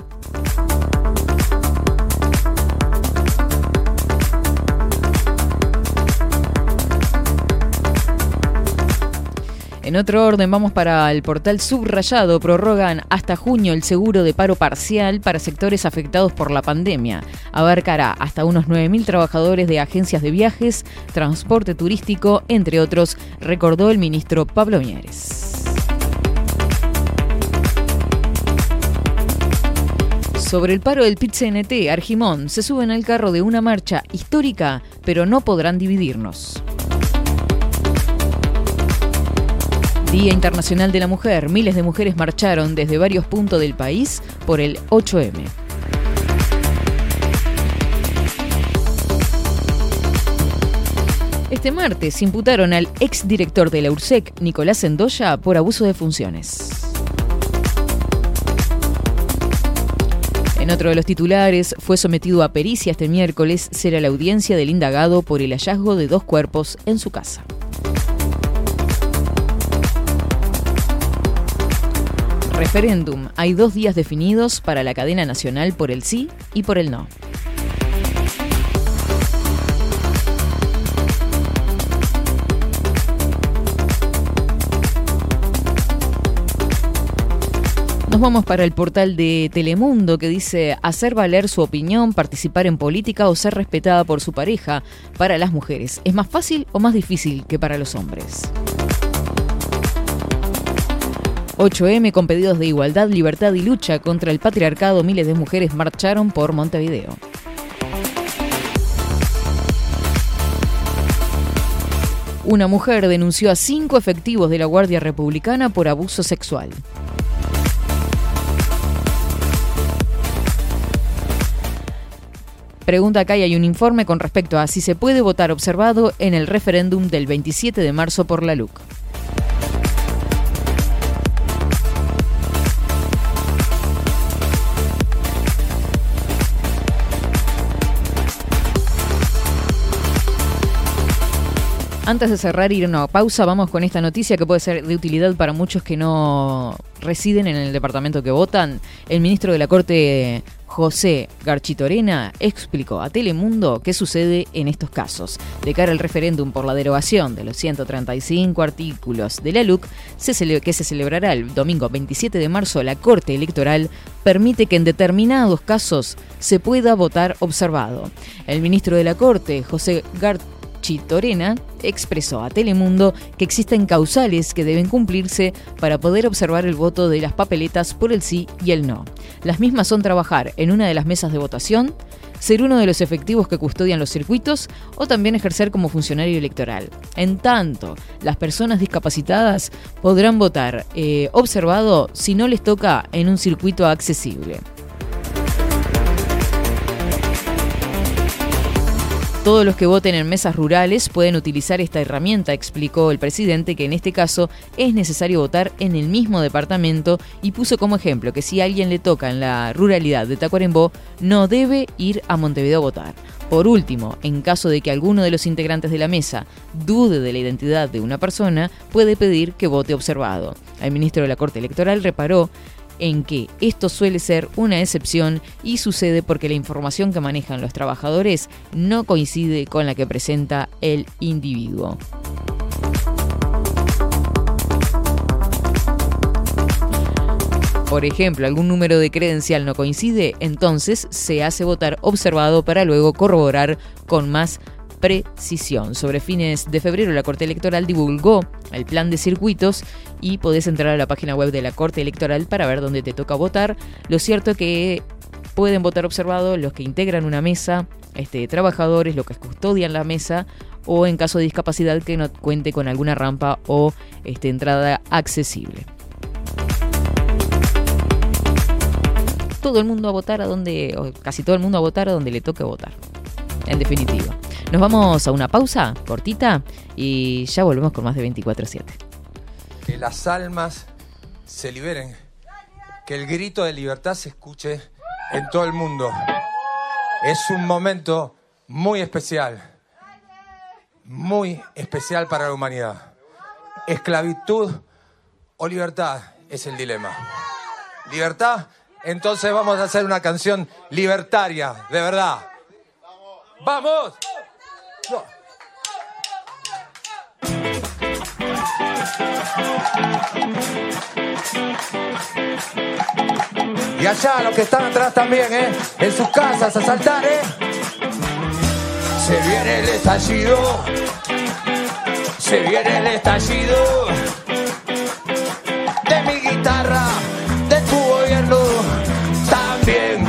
En otro orden, vamos para el portal subrayado. Prorrogan hasta junio el seguro de paro parcial para sectores afectados por la pandemia. Abarcará hasta unos 9.000 trabajadores de agencias de viajes, transporte turístico, entre otros, recordó el ministro Pablo Mieres. Sobre el paro del PIT-CNT, Argimón se suben al carro de una marcha histórica, pero no podrán dividirnos. Día Internacional de la Mujer. Miles de mujeres marcharon desde varios puntos del país por el 8M. Este martes imputaron al exdirector de la URSEC, Nicolás Endoya, por abuso de funciones. En otro de los titulares, fue sometido a pericia este miércoles, será la audiencia del indagado por el hallazgo de dos cuerpos en su casa. Referéndum. Hay dos días definidos para la cadena nacional por el sí y por el no. Nos vamos para el portal de Telemundo que dice hacer valer su opinión, participar en política o ser respetada por su pareja para las mujeres. ¿Es más fácil o más difícil que para los hombres? 8M con pedidos de igualdad, libertad y lucha contra el patriarcado, miles de mujeres marcharon por Montevideo. Una mujer denunció a cinco efectivos de la Guardia Republicana por abuso sexual. Pregunta acá y hay un informe con respecto a si se puede votar observado en el referéndum del 27 de marzo por la LUC. Antes de cerrar ir a una pausa, vamos con esta noticia que puede ser de utilidad para muchos que no residen en el departamento que votan. El ministro de la Corte, José Garchitorena, explicó a Telemundo qué sucede en estos casos. De cara al referéndum por la derogación de los 135 artículos de la LUC, que se celebrará el domingo 27 de marzo, la Corte Electoral permite que en determinados casos se pueda votar observado. El ministro de la Corte, José Garchitorena, Chitorena expresó a Telemundo que existen causales que deben cumplirse para poder observar el voto de las papeletas por el sí y el no. Las mismas son trabajar en una de las mesas de votación, ser uno de los efectivos que custodian los circuitos o también ejercer como funcionario electoral. En tanto, las personas discapacitadas podrán votar eh, observado si no les toca en un circuito accesible. Todos los que voten en mesas rurales pueden utilizar esta herramienta, explicó el presidente, que en este caso es necesario votar en el mismo departamento y puso como ejemplo que si alguien le toca en la ruralidad de Tacuarembó, no debe ir a Montevideo a votar. Por último, en caso de que alguno de los integrantes de la mesa dude de la identidad de una persona, puede pedir que vote observado. El ministro de la Corte Electoral reparó en que esto suele ser una excepción y sucede porque la información que manejan los trabajadores no coincide con la que presenta el individuo. Por ejemplo, algún número de credencial no coincide, entonces se hace votar observado para luego corroborar con más precisión. Sobre fines de febrero, la Corte Electoral divulgó el plan de circuitos y podés entrar a la página web de la Corte Electoral para ver dónde te toca votar. Lo cierto es que pueden votar observado los que integran una mesa, este, trabajadores, los que custodian la mesa o en caso de discapacidad que no cuente con alguna rampa o este, entrada accesible. Todo el mundo a votar a donde, o casi todo el mundo a votar a donde le toque votar. En definitiva. Nos vamos a una pausa cortita y ya volvemos con más de 24-7. Que las almas se liberen. Que el grito de libertad se escuche en todo el mundo. Es un momento muy especial. Muy especial para la humanidad. Esclavitud o libertad es el dilema. ¿Libertad? Entonces vamos a hacer una canción libertaria, de verdad. ¡Vamos! Y allá los que están atrás también, ¿eh? En sus casas a saltar, ¿eh? Se viene el estallido. Se viene el estallido. De mi guitarra, de tu gobierno también.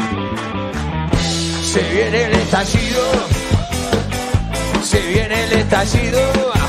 Se viene el estallido. Se viene el estallido.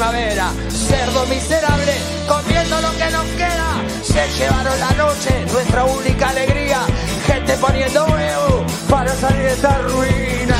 Primavera. Cerdo miserable, comiendo lo que nos queda. Se llevaron la noche, nuestra única alegría. Gente poniendo huevo para salir de esta ruina.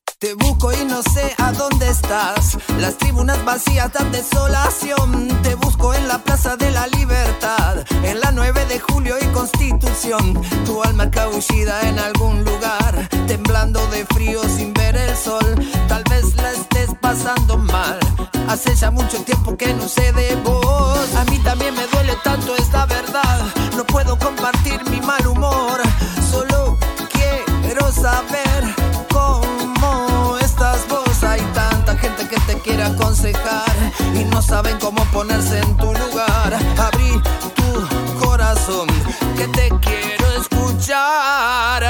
Te busco y no sé a dónde estás. Las tribunas vacías dan desolación. Te busco en la Plaza de la Libertad, en la 9 de julio y Constitución. Tu alma cabullida en algún lugar, temblando de frío sin ver el sol. Tal vez la estés pasando mal. Hace ya mucho tiempo que no sé de vos. A mí también me duele tanto esta verdad. No puedo compartir mi mal humor. Solo quiero saber y no saben cómo ponerse en tu lugar. Abrí tu corazón que te quiero escuchar.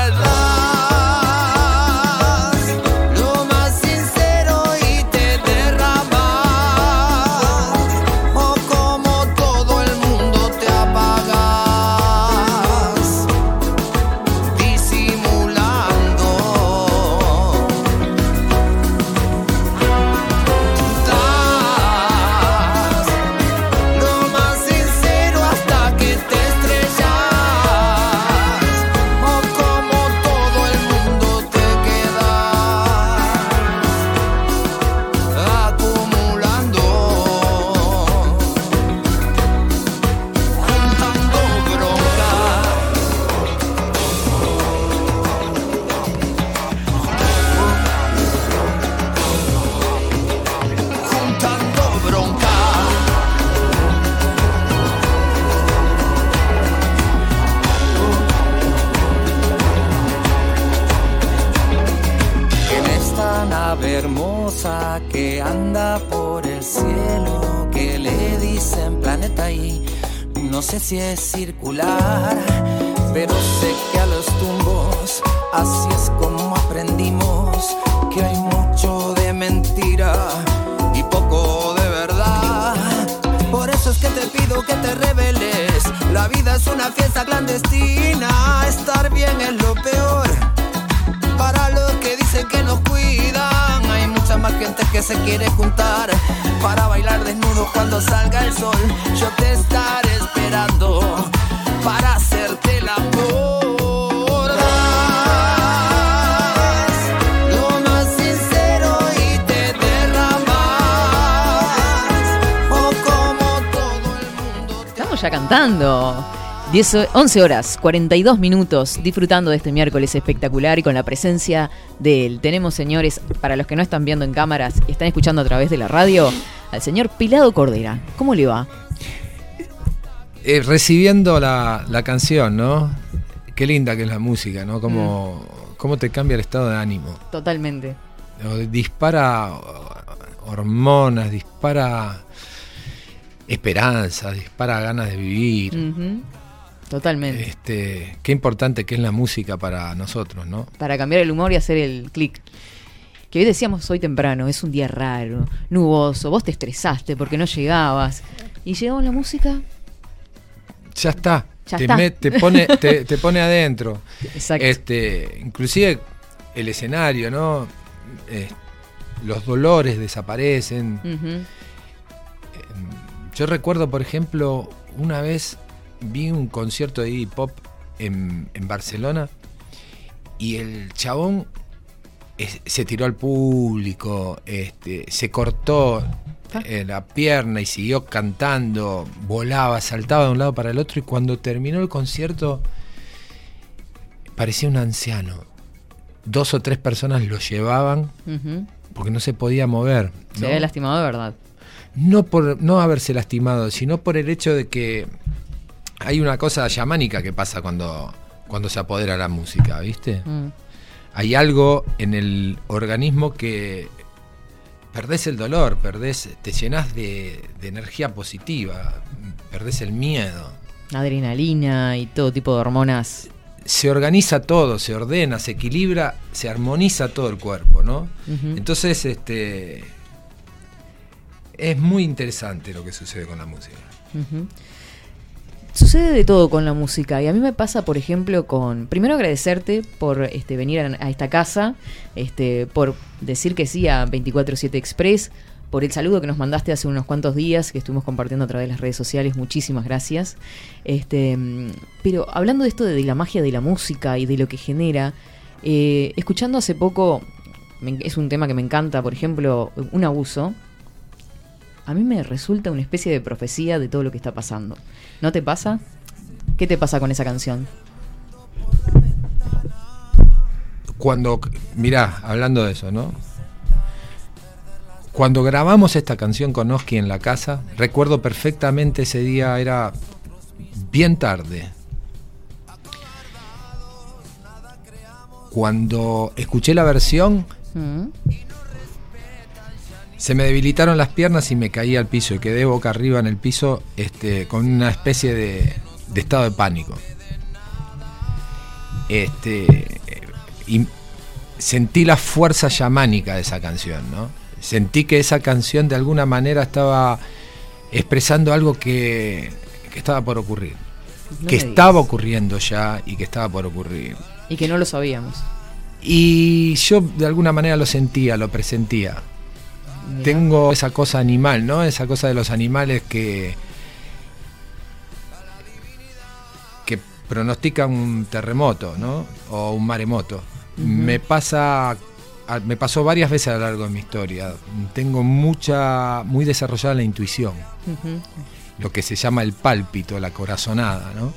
Es circular, pero sé que a los tumbos así es como aprendimos que hay mucho de mentira y poco de verdad. Por eso es que te pido que te reveles. La vida es una fiesta clandestina, estar bien es lo peor para los que dicen que nos cuidan. Hay mucha más gente que se quiere juntar para bailar desnudos cuando salga el sol. Yo te estaré esperando para hacerte el ya cantando. 10, 11 horas, 42 minutos, disfrutando de este miércoles espectacular y con la presencia de él. Tenemos, señores, para los que no están viendo en cámaras y están escuchando a través de la radio, al señor Pilado Cordera. ¿Cómo le va? Eh, recibiendo la, la canción, ¿no? Qué linda que es la música, ¿no? Cómo, cómo te cambia el estado de ánimo. Totalmente. Dispara hormonas, dispara esperanza, dispara ganas de vivir. Totalmente. Este, qué importante que es la música para nosotros, ¿no? Para cambiar el humor y hacer el clic. Que hoy decíamos hoy temprano, es un día raro, nuboso, vos te estresaste porque no llegabas. Y llegó la música, Ya está. Ya te, está. me- te pone, te, te pone adentro. *laughs* Exacto. Este, inclusive el escenario, ¿no? Eh, los dolores desaparecen. Ujú. Yo recuerdo, por ejemplo, una vez vi un concierto de hip hop en, en Barcelona y el chabón es- se tiró al público, este, se cortó eh, la pierna y siguió cantando, volaba, saltaba de un lado para el otro y cuando terminó el concierto parecía un anciano. Dos o tres personas lo llevaban porque no se podía mover. Se había lastimado de verdad. no por no haberse lastimado, sino por el hecho de que hay una cosa chamánica que pasa cuando, cuando se apodera la música, ¿viste? Mm. Hay algo en el organismo que perdés el dolor, perdés, te llenas de, de energía positiva, perdés el miedo. Adrenalina y todo tipo de hormonas. Se organiza todo, se ordena, se equilibra, se armoniza todo el cuerpo, ¿no? Entonces, este es muy interesante lo que sucede con la música. Ujú. Sucede de todo con la música y a mí me pasa, por ejemplo, con primero agradecerte por este venir a, esta casa, este por decir que sí a 24/7 Express, por el saludo que nos mandaste hace unos cuantos días que estuvimos compartiendo a través de las redes sociales, muchísimas gracias. Este, pero hablando de esto de, la magia de la música y de lo que genera, eh, escuchando hace poco es un tema que me encanta, por ejemplo, un abuso a mí me resulta una especie de profecía de todo lo que está pasando. ¿No te pasa? ¿Qué te pasa con esa canción? Cuando, mirá, hablando de eso, ¿no? Cuando grabamos esta canción con Oski en la casa, recuerdo perfectamente ese día, era bien tarde. Cuando escuché la versión, Mm. Se me debilitaron las piernas y me caí al piso y quedé boca arriba en el piso este, con una especie de, de estado de pánico. Este, y sentí la fuerza chamánica de esa canción, ¿no? Sentí que esa canción de alguna manera estaba expresando algo que, que estaba por ocurrir. No que estaba ocurriendo ya y que estaba por ocurrir. Y que no lo sabíamos. Y yo de alguna manera lo sentía, lo presentía. Tengo esa cosa animal, ¿no? Esa cosa de los animales que. que pronostican un terremoto, ¿no? O un maremoto. Me pasa. Me pasó varias veces a lo largo de mi historia. Tengo mucha. muy desarrollada la intuición. Lo que se llama el pálpito, la corazonada, ¿no?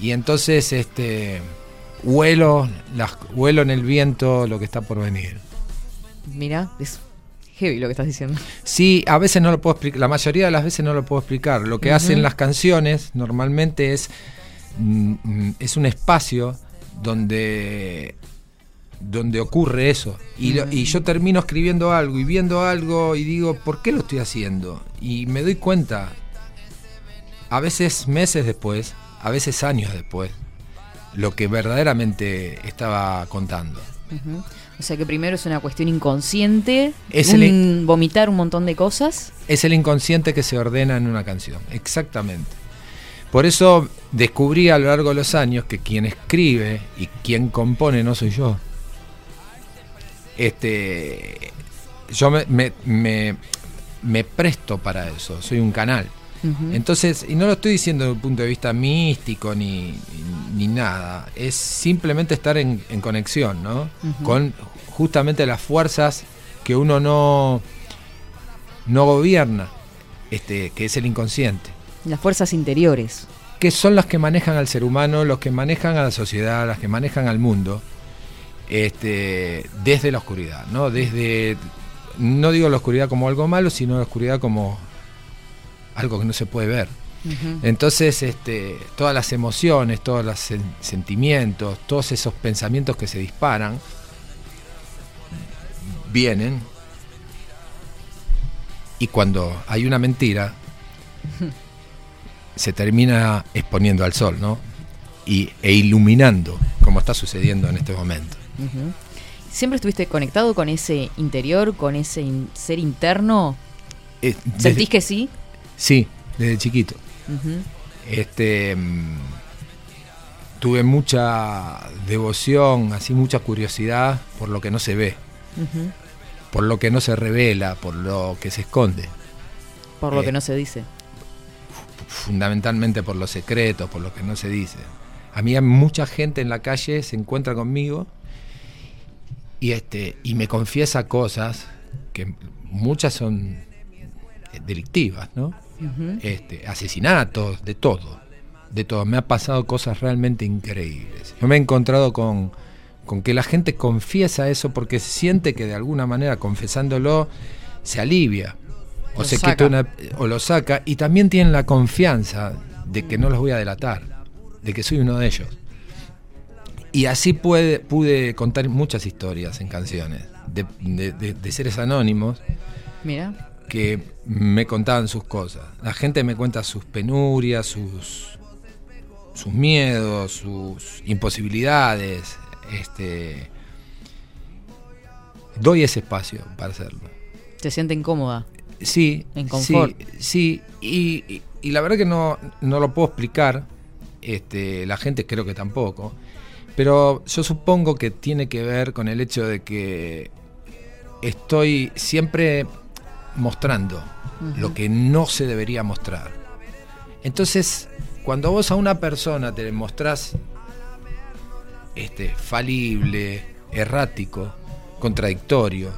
Y entonces, este. huelo, las, huelo en el viento lo que está por venir. Mira, es heavy lo que estás diciendo. Sí, a veces no lo puedo explicar, la mayoría de las veces no lo puedo explicar. Lo que hacen las canciones normalmente es, mm, mm, es un espacio donde, donde ocurre eso. Y, lo- y yo termino escribiendo algo y viendo algo y digo, ¿por qué lo estoy haciendo? Y me doy cuenta, a veces meses después, a veces años después, lo que verdaderamente estaba contando. Ujú. O sea que primero es una cuestión inconsciente, Es un el- vomitar un montón de cosas. Es el inconsciente que se ordena en una canción, exactamente. Por eso descubrí a lo largo de los años que quien escribe y quien compone no soy yo. Este, yo me, me- me- me presto para eso, soy un canal. Entonces, y no lo estoy diciendo desde un punto de vista místico ni, ni nada, es simplemente estar en, en conexión, ¿no? Con justamente las fuerzas que uno no, no gobierna, este, que es el inconsciente. Las fuerzas interiores. que son las que manejan al ser humano, los que manejan a la sociedad, las que manejan al mundo, este, desde la oscuridad, ¿no? Desde, no digo la oscuridad como algo malo, sino la oscuridad como algo que no se puede ver. Entonces, este, todas las emociones, todos los sen- sentimientos, todos esos pensamientos que se disparan, vienen. Y cuando hay una mentira, *laughs* se termina exponiendo al sol, ¿no? Y, e iluminando, como está sucediendo en este momento. ¿Siempre estuviste conectado con ese interior, con ese in- ser interno? Eh, ¿Sentís desde- que sí? Sí, desde chiquito. Este mm, tuve mucha devoción, así mucha curiosidad por lo que no se ve, por lo que no se revela, por lo que se esconde. Por lo Eh, que no se dice. fundamentalmente por los secretos, por lo que no se dice. A mí hay mucha gente en la calle se encuentra conmigo y este y me confiesa cosas que muchas son eh, delictivas, ¿no? Este, asesinatos, de todo, de todo. Me ha pasado cosas realmente increíbles. Yo me he encontrado con, con que la gente confiesa eso porque siente que de alguna manera confesándolo se alivia o Lo se saca. quita una o lo saca y también tienen la confianza de que no los voy a delatar, de que soy uno de ellos. Y así puede, pude contar muchas historias en canciones de, de- de- de seres anónimos Mira. Que me contaban sus cosas. La gente me cuenta sus penurias, sus, sus miedos, sus imposibilidades. Este, doy ese espacio para hacerlo. ¿Te siente incómoda? Sí, En confort. sí, sí. Y, y- y la verdad que no, no lo puedo explicar. Este, la gente creo que tampoco. Pero yo supongo que tiene que ver con el hecho de que estoy siempre mostrando lo que no se debería mostrar. Entonces, cuando vos a una persona te mostrás este, falible, errático, contradictorio,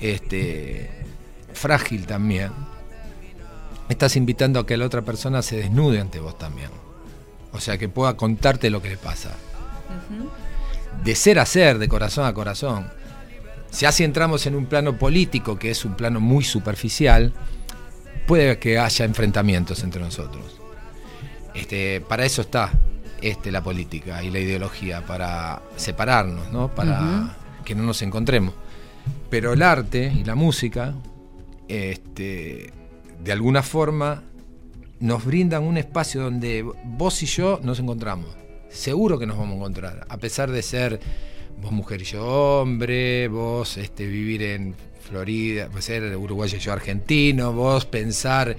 este, frágil también, estás invitando a que la otra persona se desnude ante vos también. O sea, que pueda contarte lo que le pasa. De ser a ser, de corazón a corazón. Si así entramos en un plano político, que es un plano muy superficial, puede que haya enfrentamientos entre nosotros. Este, para eso está este, la política y la ideología, para separarnos, ¿no? para que no nos encontremos. Pero el arte y la música, este, de alguna forma, nos brindan un espacio donde vos y yo nos encontramos. Seguro que nos vamos a encontrar, a pesar de ser vos mujer y yo hombre, vos este, vivir en Florida, pues ser uruguayo y yo argentino, vos pensar,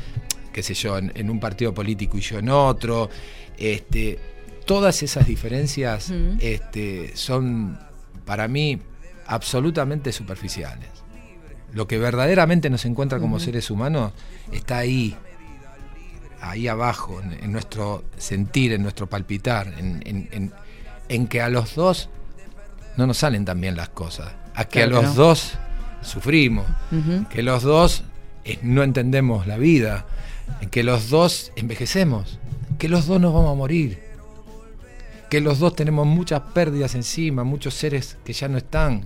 qué sé yo, en, en un partido político y yo en otro. Este, todas esas diferencias este, son para mí absolutamente superficiales. Lo que verdaderamente nos encuentra como seres humanos está ahí, ahí abajo, en, en nuestro sentir, en nuestro palpitar, en- en que a los dos no nos salen tan bien las cosas, a que Claro a que los no. dos sufrimos, que los dos no entendemos la vida, que los dos envejecemos, que los dos nos vamos a morir, que los dos tenemos muchas pérdidas encima, muchos seres que ya no están.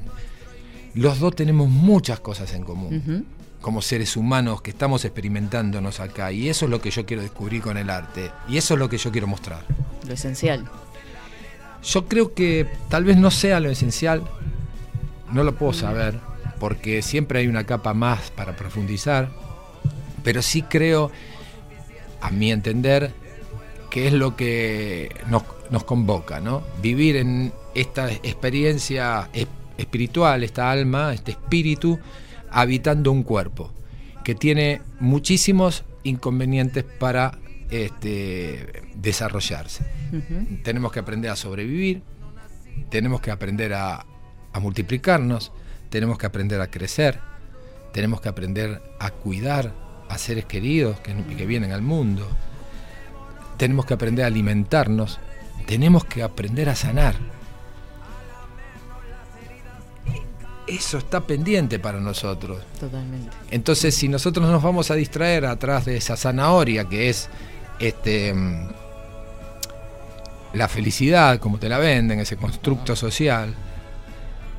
Los dos tenemos muchas cosas en común como seres humanos que estamos experimentándonos acá. Y eso es lo que yo quiero descubrir con el arte. Y eso es lo que yo quiero mostrar. Lo esencial. Yo creo que tal vez no sea lo esencial, no lo puedo saber, porque siempre hay una capa más para profundizar, pero sí creo, a mi entender, que es lo que nos, nos convoca, ¿no? Vivir en esta experiencia es- espiritual, esta alma, este espíritu, habitando un cuerpo, que tiene muchísimos inconvenientes para este, desarrollarse. Tenemos que aprender a sobrevivir, tenemos que aprender a, a multiplicarnos, tenemos que aprender a crecer, tenemos que aprender a cuidar a seres queridos que, que vienen al mundo, tenemos que aprender a alimentarnos, tenemos que aprender a sanar. eso está pendiente para nosotros. Totalmente. Entonces, si nosotros nos vamos a distraer atrás de esa zanahoria que es este mm, la felicidad, como te la venden, ese constructo social,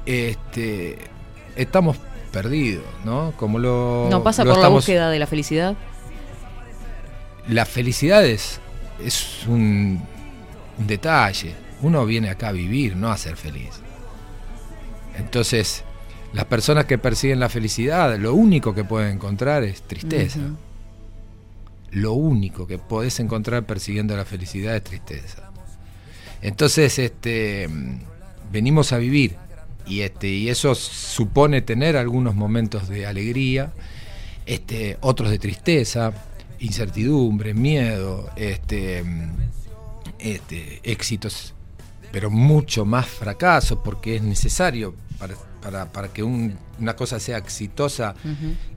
este, estamos perdidos, ¿no? Como lo ¿No pasa lo por la búsqueda de la felicidad? La felicidad es, es un, un detalle. Uno viene acá a vivir, no a ser feliz. Entonces, las personas que persiguen la felicidad, lo único que pueden encontrar es tristeza. Lo único que podés encontrar persiguiendo la felicidad es tristeza. Entonces, este, venimos a vivir y este y eso supone tener algunos momentos de alegría, este, otros de tristeza, incertidumbre, miedo, este, este, éxitos, pero mucho más fracasos porque es necesario para, para- para que un- una cosa sea exitosa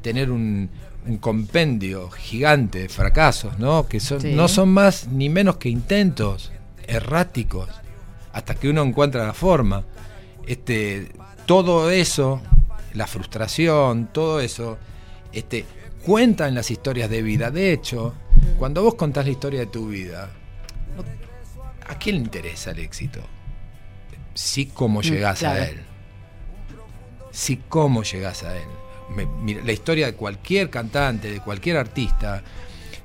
tener un, un compendio gigante de fracasos, ¿no? Que son, Sí. no son más ni menos que intentos erráticos hasta que uno encuentra la forma. Este, todo eso, la frustración, todo eso, este, cuenta en las historias de vida. De hecho, cuando vos contás la historia de tu vida, ¿a quién le interesa el éxito? Sí, cómo Mm, llegás claro. a él. Sí, cómo llegás a él. Me- mira, la historia de cualquier cantante, de cualquier artista,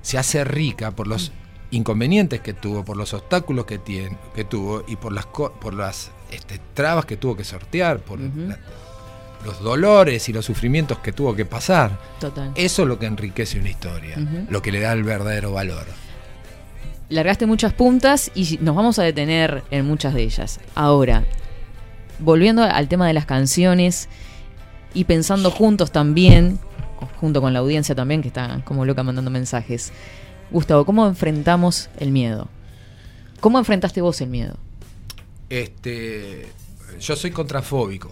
se hace rica por los inconvenientes que tuvo, por los obstáculos que, tiene, que tuvo y por las, por las este, trabas que tuvo que sortear, por la- los dolores y los sufrimientos que tuvo que pasar. Total. Eso es lo que enriquece una historia, lo que le da el verdadero valor. Largaste muchas puntas y nos vamos a detener en muchas de ellas. Ahora, volviendo al tema de las canciones y pensando juntos también, junto con la audiencia también, que está como loca mandando mensajes. Gustavo, ¿cómo enfrentamos el miedo? ¿Cómo enfrentaste vos el miedo? Este, yo soy contrafóbico.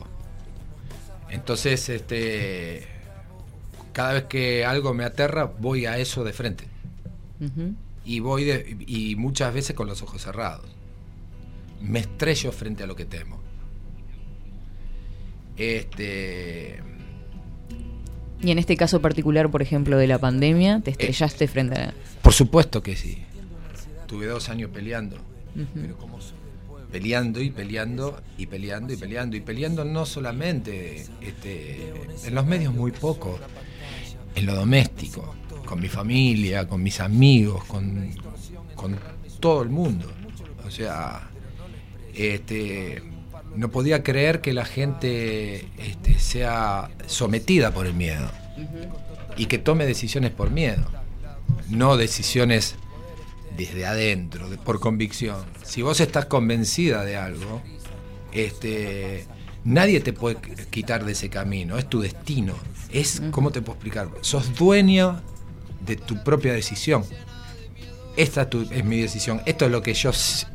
Entonces, este, cada vez que algo me aterra, voy a eso de frente. Y voy de- y muchas veces con los ojos cerrados. Me estrello frente a lo que temo. Este, Y en este caso particular, por ejemplo, de la pandemia, te estrellaste frente a... por supuesto que sí. Tuve dos años peleando. Peleando y peleando y peleando y peleando y peleando no solamente este, en los medios muy poco, en lo doméstico, con mi familia, con mis amigos, con, con todo el mundo. O sea, este, no podía creer que la gente este, sea sometida por el miedo y que tome decisiones por miedo, no decisiones desde adentro, de- por convicción. Si vos estás convencida de algo, este, nadie te puede qu- quitar de ese camino, es tu destino. Es, ¿cómo te puedo explicar? Sos dueño de tu propia decisión. Esta es, tu- es mi decisión, esto es lo que yo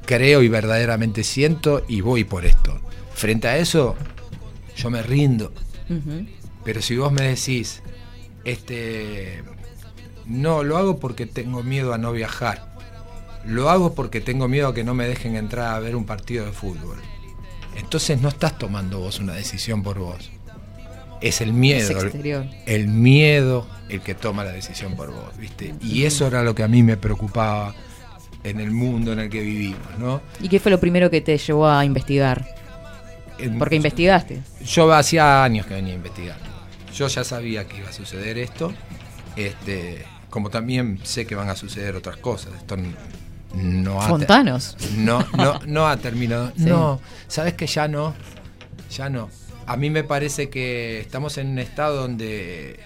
creo y verdaderamente siento y voy por esto. Frente a eso, yo me rindo. Pero si vos me decís, este, no, lo hago porque tengo miedo a no viajar. Lo hago porque tengo miedo a que no me dejen entrar a ver un partido de fútbol. Entonces no estás tomando vos una decisión por vos. Es el miedo. Es. El miedo el que toma la decisión por vos, ¿viste? Y eso era lo que a mí me preocupaba en el mundo en el que vivimos, ¿no? ¿Y qué fue lo primero que te llevó a investigar? En- Porque investigaste. Yo hacía años que venía investigando. Yo ya sabía que iba a suceder esto. Este, como también sé que van a suceder otras cosas. Esto no ha Fontanos. No, no, *laughs* no ha terminado. Sí. No, sabes que ya no. Ya no. A mí me parece que estamos en un estado donde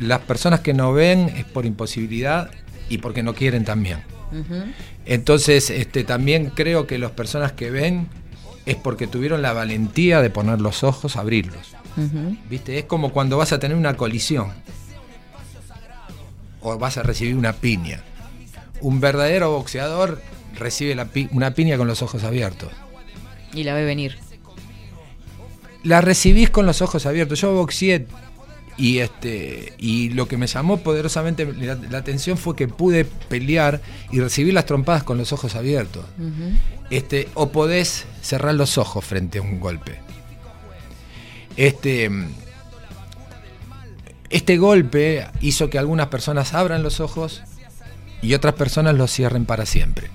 las personas que no ven es por imposibilidad y porque no quieren también. Entonces, este, también creo que las personas que ven es porque tuvieron la valentía de poner los ojos, abrirlos. ¿Viste? Es como cuando vas a tener una colisión o vas a recibir una piña. Un verdadero boxeador recibe la pi- una piña con los ojos abiertos. Y la ve venir. La recibís con los ojos abiertos. Yo boxeé y este y lo que me llamó poderosamente la, la atención fue que pude pelear y recibir las trompadas con los ojos abiertos. Este, o podés cerrar los ojos frente a un golpe. Este, este golpe hizo que algunas personas abran los ojos y otras personas los cierren para siempre.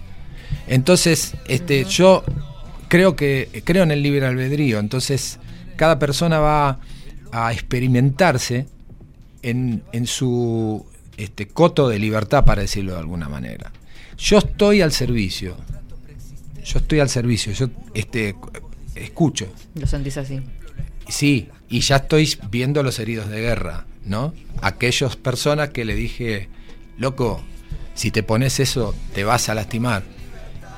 Entonces, este, yo creo que creo en el libre albedrío. Entonces, cada persona va a experimentarse en, en su este, coto de libertad, para decirlo de alguna manera. Yo estoy al servicio. Yo estoy al servicio. Yo este, escucho. Lo sentís así. Sí, y ya estoy viendo los heridos de guerra, ¿no? Aquellas personas que le dije, loco, si te pones eso, te vas a lastimar.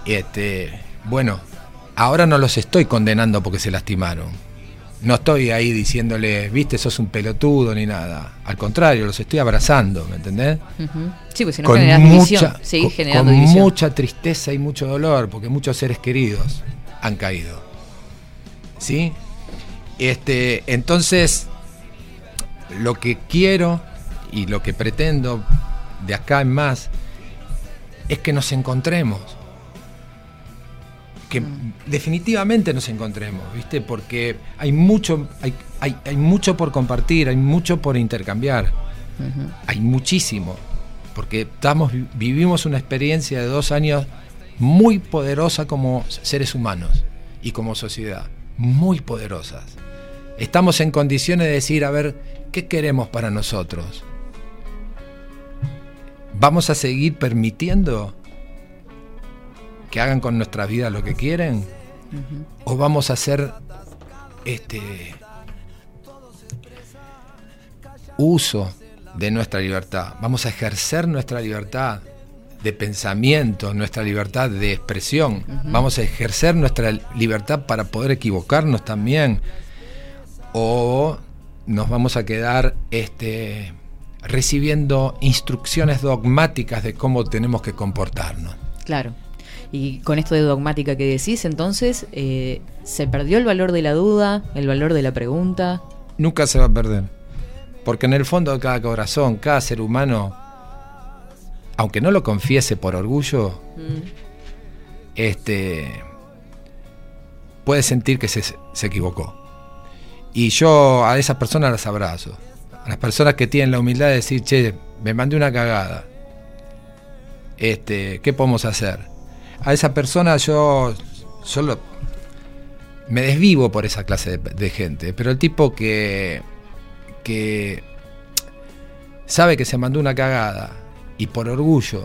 Este, bueno, ahora no los estoy condenando porque se lastimaron. No estoy ahí diciéndole, viste, sos un pelotudo ni nada. Al contrario, los estoy abrazando, ¿me entendés? Sí, pues si no generas división. Con- generando con división. mucha tristeza y mucho dolor, porque muchos seres queridos han caído. ¿Sí? Este, entonces, lo que quiero y lo que pretendo de acá en más es que nos encontremos. Que definitivamente nos encontremos, ¿viste? Porque hay mucho, hay, hay, hay mucho por compartir, hay mucho por intercambiar. Hay muchísimo. Porque estamos, vivimos una experiencia de dos años muy poderosa como seres humanos y como sociedad. Muy poderosas. Estamos en condiciones de decir, a ver, ¿qué queremos para nosotros? ¿Vamos a seguir permitiendo que hagan con nuestras vidas lo que quieren? ¿O vamos a hacer este uso de nuestra libertad? ¿Vamos a ejercer nuestra libertad de pensamiento, nuestra libertad de expresión? ¿Vamos a ejercer nuestra libertad para poder equivocarnos también? ¿O nos vamos a quedar este, recibiendo instrucciones dogmáticas de cómo tenemos que comportarnos? Claro. Y con esto de dogmática que decís, entonces, eh, ¿se perdió el valor de la duda, el valor de la pregunta? nunca se va a perder. Porque en el fondo de cada corazón, cada ser humano, aunque no lo confiese por orgullo, este puede sentir que se, se equivocó. Y yo a esas personas las abrazo. A las personas que tienen la humildad de decir, che, me mandé una cagada. Este, ¿qué podemos hacer? A esa persona yo solo me desvivo por esa clase de, de gente. Pero el tipo que, que sabe que se mandó una cagada y por orgullo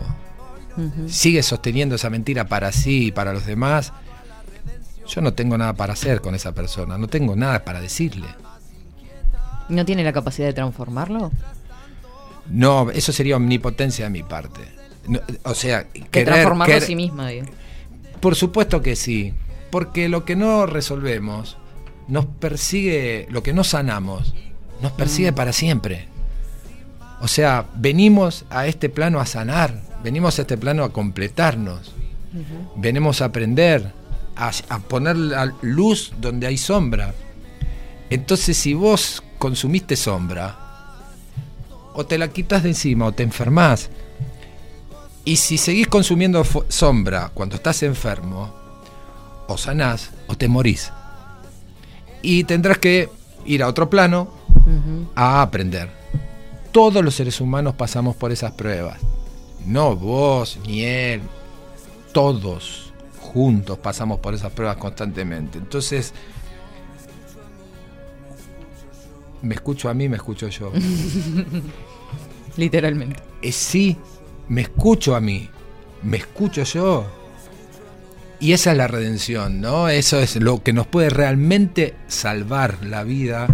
sigue sosteniendo esa mentira para sí y para los demás, yo no tengo nada para hacer con esa persona, no tengo nada para decirle. ¿No tiene la capacidad de transformarlo? No, eso sería omnipotencia de mi parte. No, o sea, querer- transformarlo a sí misma. Por supuesto que sí, porque lo que no resolvemos nos persigue, lo que no sanamos, nos persigue para siempre. O sea, venimos a este plano a sanar, venimos a este plano a completarnos, venimos a aprender, a, a poner la luz donde hay sombra. Entonces, si vos consumiste sombra, o te la quitas de encima o te enfermas. Y si seguís consumiendo sombra cuando estás enfermo, o sanás o te morís. Y tendrás que ir a otro plano a aprender. Todos los seres humanos pasamos por esas pruebas. No vos, ni él. Todos juntos pasamos por esas pruebas constantemente. Entonces, me escucho a mí, me escucho yo. *laughs* Literalmente. Eh, sí, me escucho a mí, me escucho yo. Y esa es la redención, ¿no? Eso es lo que nos puede realmente salvar la vida,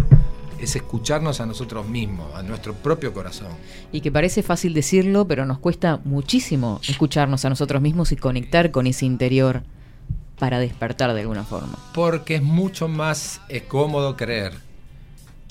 es escucharnos a nosotros mismos, a nuestro propio corazón. Y que parece fácil decirlo, pero nos cuesta muchísimo escucharnos a nosotros mismos y conectar con ese interior para despertar de alguna forma. Porque es mucho más cómodo creer.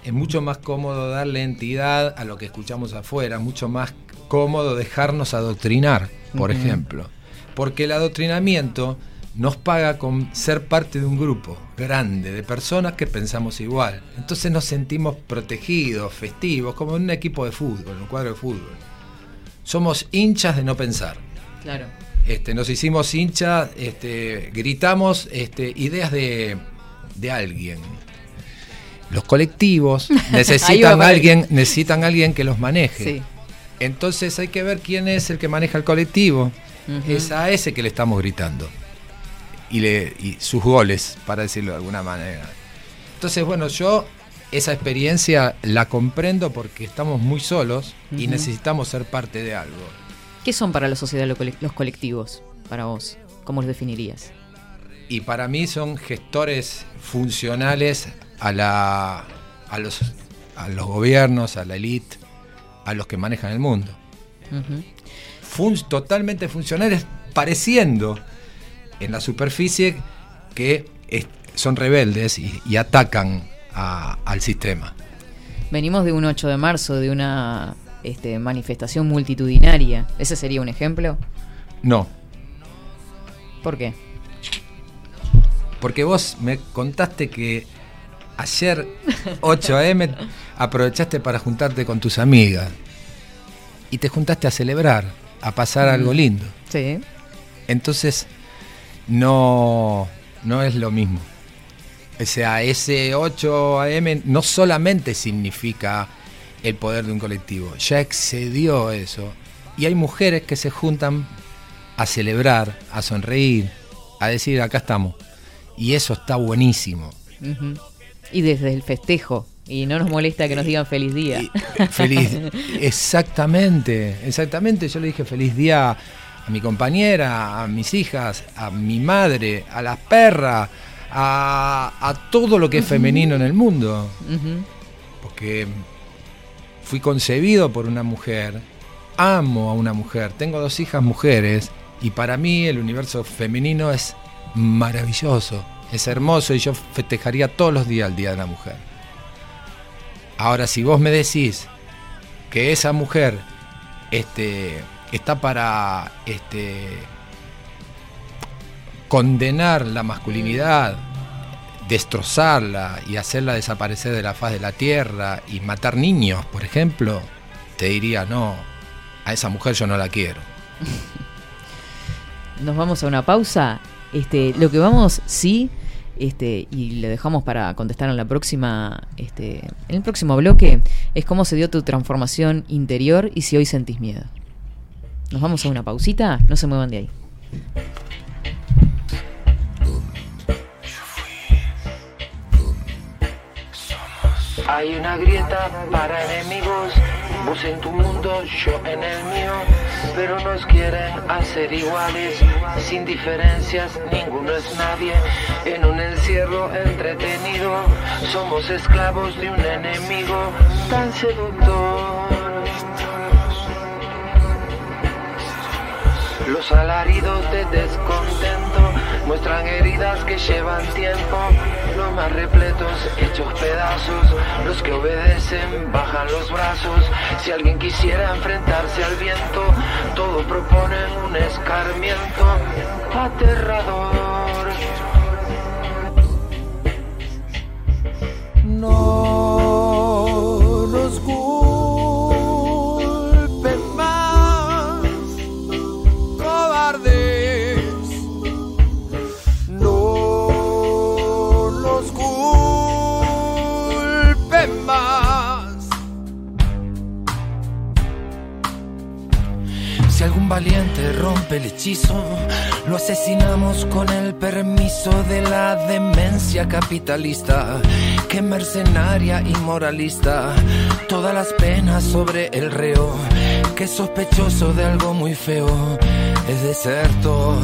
Es mucho más cómodo darle entidad a lo que escuchamos afuera, mucho más cómodo dejarnos adoctrinar, por ejemplo. Porque el adoctrinamiento nos paga con ser parte de un grupo grande de personas que pensamos igual. Entonces nos sentimos protegidos, festivos, como en un equipo de fútbol, en un cuadro de fútbol. Somos hinchas de no pensar. Claro. Este, nos hicimos hinchas, este, gritamos este, ideas de, de alguien. Los colectivos *laughs* necesitan para alguien, necesitan alguien que los maneje. Sí. Entonces hay que ver quién es el que maneja el colectivo. Es a ese que le estamos gritando. Y, le, y sus goles, para decirlo de alguna manera. Entonces, bueno, yo esa experiencia la comprendo porque estamos muy solos y necesitamos ser parte de algo. ¿Qué son para la sociedad los colectivos? Para vos, ¿cómo los definirías? Y para mí son gestores funcionales a, la, a, los, a los gobiernos, a la élite, a los que manejan el mundo. Fun- totalmente funcionales, pareciendo en la superficie que son rebeldes y, y atacan a- al sistema. Venimos de un 8 de marzo, de una este, manifestación multitudinaria. ¿Ese sería un ejemplo? No, ¿Por qué? porque vos me contaste que ayer 8 a.m. *laughs* aprovechaste para juntarte con tus amigas y te juntaste a celebrar, a pasar algo lindo. Sí. Entonces, no, no es lo mismo. O sea, ese 8 AM no solamente significa el poder de un colectivo, ya excedió eso. Y hay mujeres que se juntan a celebrar, a sonreír, a decir, acá estamos. Y eso está buenísimo. Y desde el festejo. Y no nos molesta que nos digan feliz día. Feliz. *laughs* Exactamente, exactamente. Yo le dije feliz día a mi compañera, a mis hijas, a mi madre, a las perras, a, a todo lo que es femenino en el mundo. Porque fui concebido por una mujer, amo a una mujer, tengo dos hijas mujeres y para mí el universo femenino es maravilloso, es hermoso y yo festejaría todos los días el Día de la Mujer. Ahora, si vos me decís que esa mujer este, está para este, condenar la masculinidad, destrozarla y hacerla desaparecer de la faz de la tierra y matar niños, por ejemplo, te diría, no, a esa mujer yo no la quiero. *laughs* Nos vamos a una pausa. Este, lo que vamos, sí, este, y le dejamos para contestar en la próxima, este, en el próximo bloque, es cómo se dio tu transformación interior y si hoy sentís miedo. Nos vamos a una pausita, no se muevan de ahí. Hay una grieta para enemigos, vos en tu mundo, yo en el mío, pero nos quieren hacer iguales, sin diferencias, ninguno es nadie, en un encierro entretenido, somos esclavos de un enemigo tan seductor. Los alaridos de descontento muestran heridas que llevan tiempo. Los más repletos hechos pedazos, los que obedecen bajan los brazos. Si alguien quisiera enfrentarse al viento, todos proponen un escarmiento aterrador. No Algún valiente rompe el hechizo, lo asesinamos con el permiso de la demencia capitalista, que mercenaria y moralista, todas las penas sobre el reo, que sospechoso de algo muy feo, es desertor.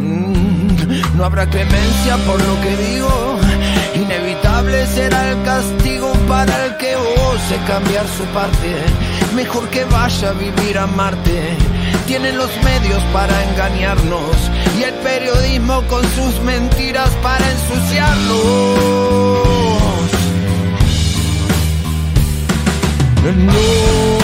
Mm, No habrá clemencia por lo que digo. Inevitable será el castigo para el que ose cambiar su parte. Mejor que vaya a vivir a Marte. Tienen los medios para engañarnos y el periodismo con sus mentiras para ensuciarnos. No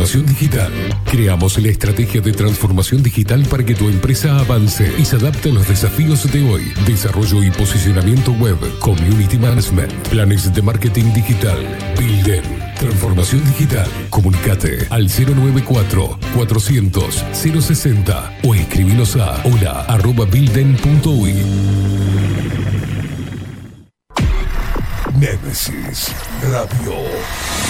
Transformación digital. Creamos la estrategia de transformación digital para que tu empresa avance y se adapte a los desafíos de hoy. Desarrollo y posicionamiento web, community management, planes de marketing digital. Bilden, transformación digital. Comunicate al 094 400 060 o escribinos a hola arroba. Nemesis Radio.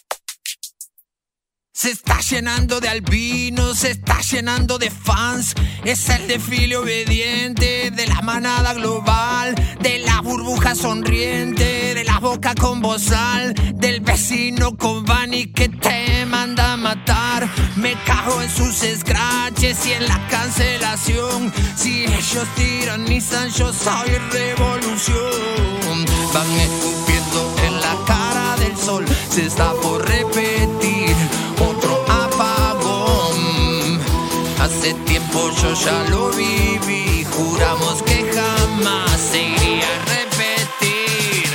Se está llenando de albinos, se está llenando de fans. Es el desfile obediente de la manada global, de la burbuja sonriente, de la boca con bozal, del vecino con Bani que te manda matar. Me cago en sus scratches y en la cancelación. Si ellos tiranizan, yo soy revolución. Van escupiendo en la cara del sol, se está por repetir Hace tiempo yo ya lo viví, juramos que jamás seguiría a repetir.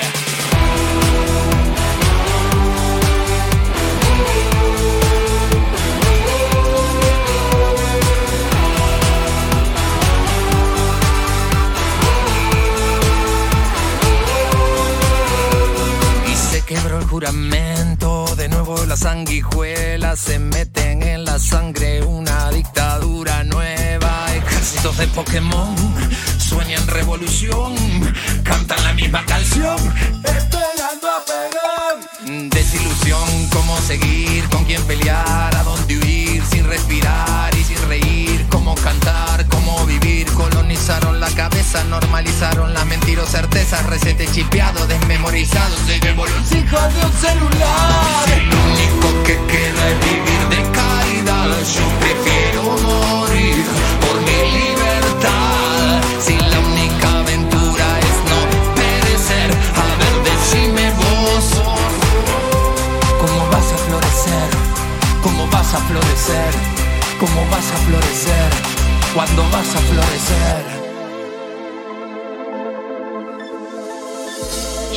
Y se quebró el juramento de nuevo las sanguijuelas se meten en la sangre. Una dictadura nueva. Ejércitos de Pokémon sueñan revolución. Cantan la misma canción. Esperando a pegar. Desilusión, cómo seguir, con quién pelear, a dónde huir, sin respirar y sin reír, cómo cantar, colonizaron la cabeza, normalizaron las mentiras, certezas, recete chipeado, desmemorizado, se los hijos de un celular. Si lo único que queda es vivir de caridad, yo prefiero morir por mi libertad. Si la única aventura es no perecer, a ver, decime vos. ¿Cómo vas a florecer? ¿Cómo vas a florecer? ¿Cómo vas a florecer? ¿Cuándo vas a florecer?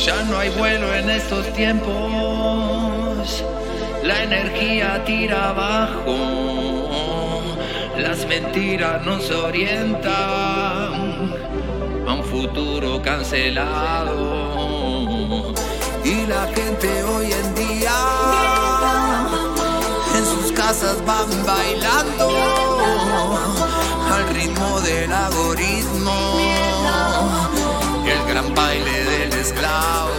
Ya no hay vuelo en estos tiempos. La energía tira abajo. Las mentiras nos orientan a un futuro cancelado. Y la gente hoy en día en sus casas van bailando del algoritmo. El gran baile del esclavo.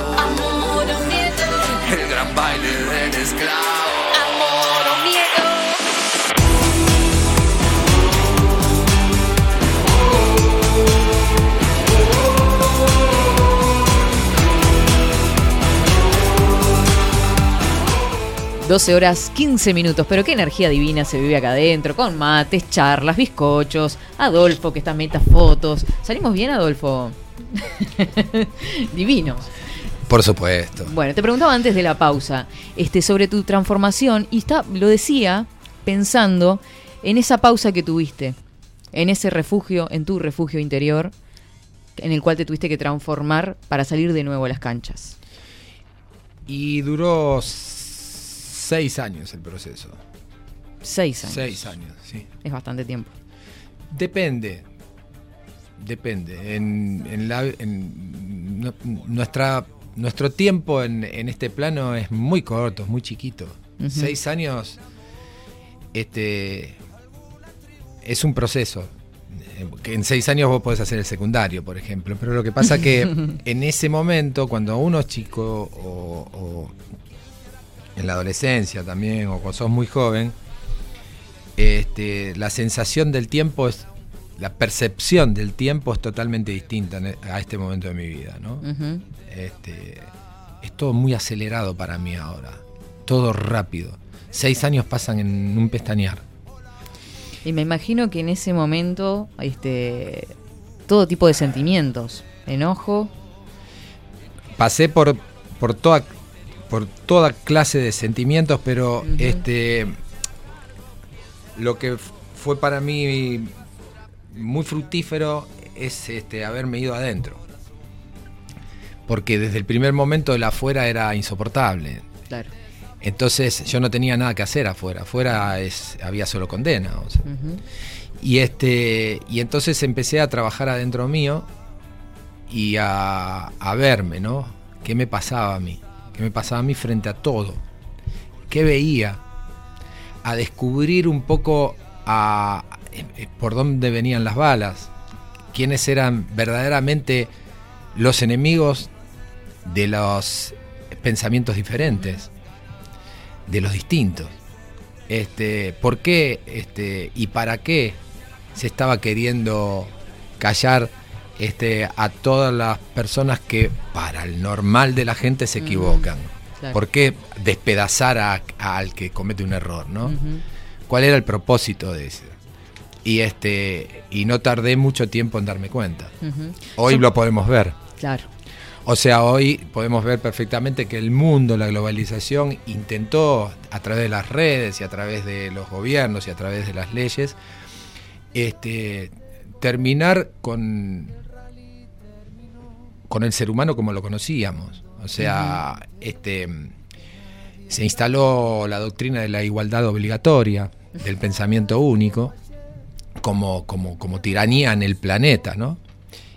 El gran baile del esclavo. 12 horas 15 minutos, pero qué energía divina se vive acá adentro, con mates, charlas, bizcochos, Adolfo que está meta fotos. ¿Salimos bien, Adolfo? *laughs* Divino. Por supuesto. Bueno, te preguntaba antes de la pausa este, sobre tu transformación y está, lo decía pensando en esa pausa que tuviste, en ese refugio, en tu refugio interior, en el cual te tuviste que transformar para salir de nuevo a las canchas. Y duró seis años el proceso. Seis años. Seis años, sí. Es bastante tiempo. Depende. Depende. En, en la, en nu- nuestra, nuestro tiempo en, en este plano es muy corto, es muy chiquito. Seis años este, es un proceso. En seis años vos podés hacer el secundario, por ejemplo. Pero lo que pasa que *laughs* en ese momento, cuando uno es chico o, o en la adolescencia también, o cuando sos muy joven, este, la sensación del tiempo es, la percepción del tiempo es totalmente distinta e, a este momento de mi vida, ¿no? Este, es todo muy acelerado para mí ahora, todo rápido. Seis años pasan en un pestañear. Y me imagino que en ese momento, este, todo tipo de sentimientos, enojo, Pasé por, por toda por toda clase de sentimientos, pero este lo que fue para mí muy fructífero es este haberme ido adentro. Porque desde el primer momento el afuera era insoportable. claro. Entonces yo no tenía nada que hacer afuera. Afuera es, había solo condena. o sea. Ujú. Y este. Y entonces empecé a trabajar adentro mío y a, a verme, ¿no? ¿Qué me pasaba a mí? ¿Qué me pasaba a mí frente a todo? ¿Qué veía? A descubrir un poco a, eh, por dónde venían las balas. Quiénes eran verdaderamente los enemigos de los pensamientos diferentes, de los distintos. Este, ¿Por qué este, y para qué se estaba queriendo callar este, a todas las personas que para el normal de la gente se Mm, equivocan? claro. ¿Por qué despedazar a- al que comete un error? ¿no? ¿Cuál era el propósito de ese? Y, este, y no tardé mucho tiempo en darme cuenta. Hoy lo podemos ver. Claro. O sea, hoy podemos ver perfectamente que el mundo, la globalización, intentó a través de las redes y a través de los gobiernos y a través de las leyes, este, terminar con, con el ser humano como lo conocíamos. O sea, este, se instaló la doctrina de la igualdad obligatoria, del pensamiento único, como, como, como tiranía en el planeta, ¿no?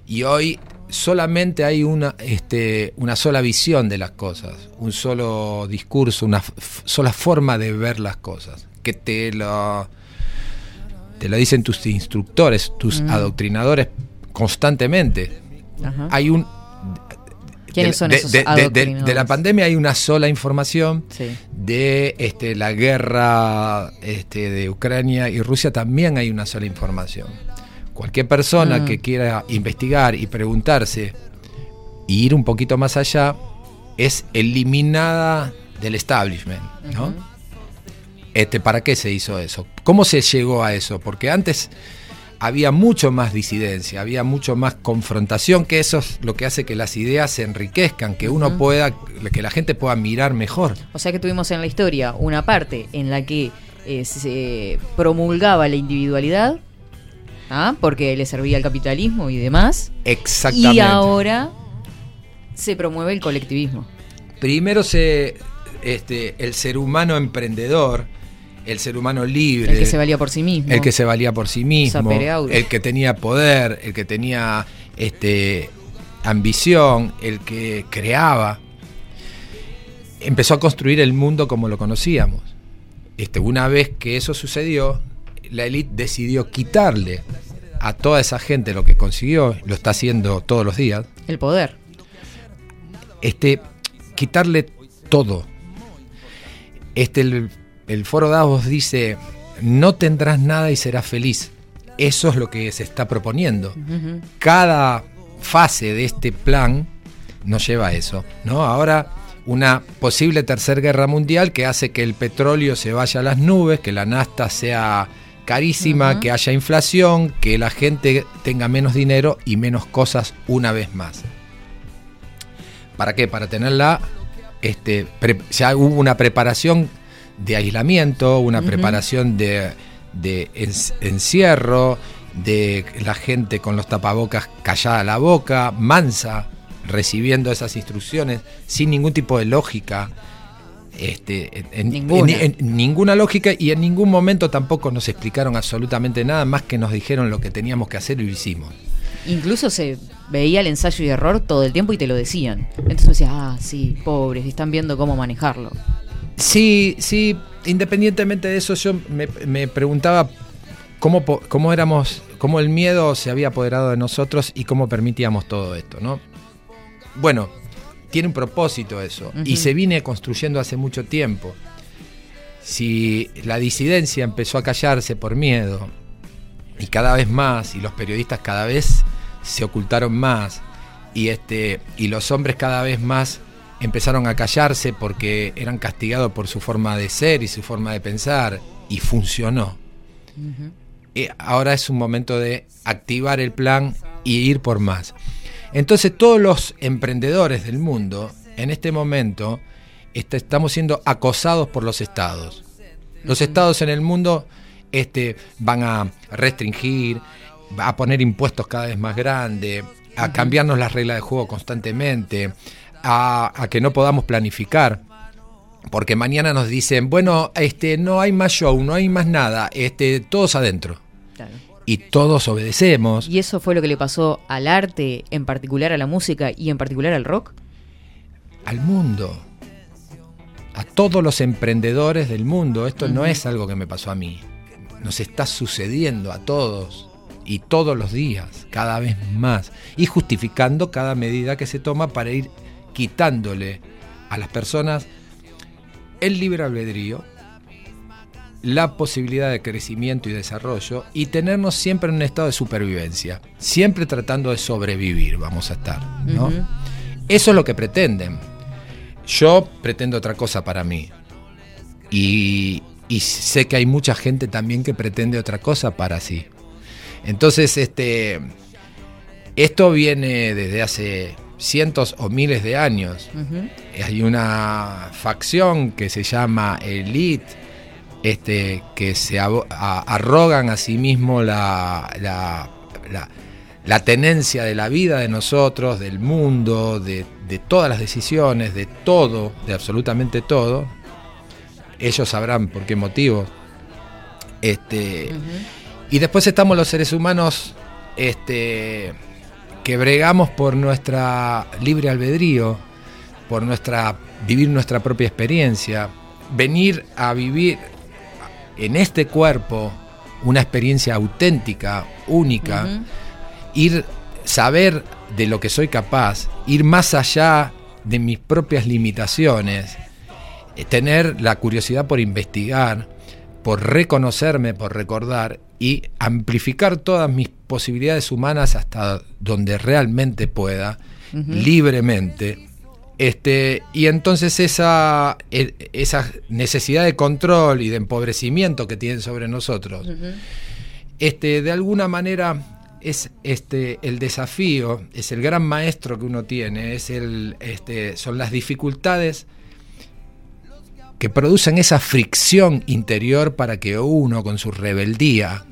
Y hoy solamente hay una, este, una sola visión de las cosas, un solo discurso, una sola forma de ver las cosas, que te lo, te lo dicen tus instructores, tus Mm. adoctrinadores constantemente. Ajá. Hay un... ¿Quiénes son de, esos de- la pandemia hay una sola información. Sí. De este, la guerra este, de Ucrania y Rusia también hay una sola información. Cualquier persona Mm. que quiera investigar y preguntarse y ir un poquito más allá es eliminada del establishment. ¿no? Este, ¿Para qué se hizo eso? ¿Cómo se llegó a eso? Porque antes había mucho más disidencia, había mucho más confrontación, que eso es lo que hace que las ideas se enriquezcan, que uno pueda, que la gente pueda mirar mejor. O sea que tuvimos en la historia una parte en la que eh, se promulgaba la individualidad, ¿ah? porque le servía al capitalismo y demás. Exactamente. Y ahora se promueve el colectivismo. Primero se este, el ser humano emprendedor, el ser humano libre, El que se valía por sí mismo. el que se valía por sí mismo, el que tenía poder, el que tenía este, ambición, el que creaba, empezó a construir el mundo como lo conocíamos. Este, una vez que eso sucedió, la élite decidió quitarle a toda esa gente lo que consiguió, lo está haciendo todos los días, El poder. este, quitarle todo. Este, el, el foro Davos dice, no tendrás nada y serás feliz. Eso es lo que se está proponiendo. Cada fase de este plan nos lleva a eso. ¿no? Ahora una posible tercera guerra mundial que hace que el petróleo se vaya a las nubes, que la nafta sea carísima, que haya inflación, que la gente tenga menos dinero y menos cosas una vez más. ¿Para qué? Para tenerla, este, ya hubo una preparación de aislamiento, una preparación de, de encierro, de la gente con los tapabocas callada la boca, mansa, recibiendo esas instrucciones sin ningún tipo de lógica. Este, en- en- Ninguna. en- en ninguna lógica y en ningún momento tampoco nos explicaron absolutamente nada más que nos dijeron lo que teníamos que hacer y lo hicimos. Incluso se veía el ensayo y error todo el tiempo y te lo decían. Entonces decías, ah, sí, pobres, están viendo cómo manejarlo. Sí, sí, independientemente de eso, yo me, me preguntaba cómo, cómo éramos, cómo el miedo se había apoderado de nosotros y cómo permitíamos todo esto, ¿no? Bueno, tiene un propósito eso y se viene construyendo hace mucho tiempo. Si la disidencia empezó a callarse por miedo y cada vez más y los periodistas cada vez se ocultaron más y este y los hombres cada vez más empezaron a callarse porque eran castigados por su forma de ser y su forma de pensar y funcionó. Eh, ahora es un momento de activar el plan y ir por más. Entonces todos los emprendedores del mundo en este momento este, estamos siendo acosados por los estados. Los estados en el mundo este, van a restringir, a poner impuestos cada vez más grandes, a cambiarnos las reglas de juego constantemente, a, a que no podamos planificar. Porque mañana nos dicen, bueno, este, no hay más show, no hay más nada, este, todos adentro. Claro. Y todos obedecemos. ¿Y eso fue lo que le pasó al arte, en particular a la música y en particular al rock? al mundo, a todos los emprendedores del mundo. Esto no es algo que me pasó a mí. Nos está sucediendo a todos y todos los días, cada vez más. Y justificando cada medida que se toma para ir quitándole a las personas el libre albedrío, la posibilidad de crecimiento y desarrollo y tenernos siempre en un estado de supervivencia, siempre tratando de sobrevivir, vamos a estar, ¿no? Eso es lo que pretenden. Yo pretendo otra cosa para mí. Y, y sé que hay mucha gente también que pretende otra cosa para sí. Entonces, este, esto viene desde hace cientos o miles de años. Hay una facción que se llama Elite, este, que se a- arrogan a sí mismo la, la, la- la tenencia de la vida de nosotros, del mundo, de, de todas las decisiones, de todo, de absolutamente todo. Ellos sabrán por qué motivo. Este, Y después estamos los seres humanos este, que bregamos por nuestra libre albedrío, por nuestra vivir nuestra propia experiencia, venir a vivir en este cuerpo una experiencia auténtica, única, ir saber de lo que soy capaz, ir más allá de mis propias limitaciones, eh, tener la curiosidad por investigar, por reconocerme, por recordar y amplificar todas mis posibilidades humanas hasta donde realmente pueda, libremente. Este, y entonces esa, e- esa necesidad de control y de empobrecimiento que tienen sobre nosotros, este, de alguna manera es este, el desafío, es el gran maestro que uno tiene, es el, este, son las dificultades que producen esa fricción interior para que uno con su rebeldía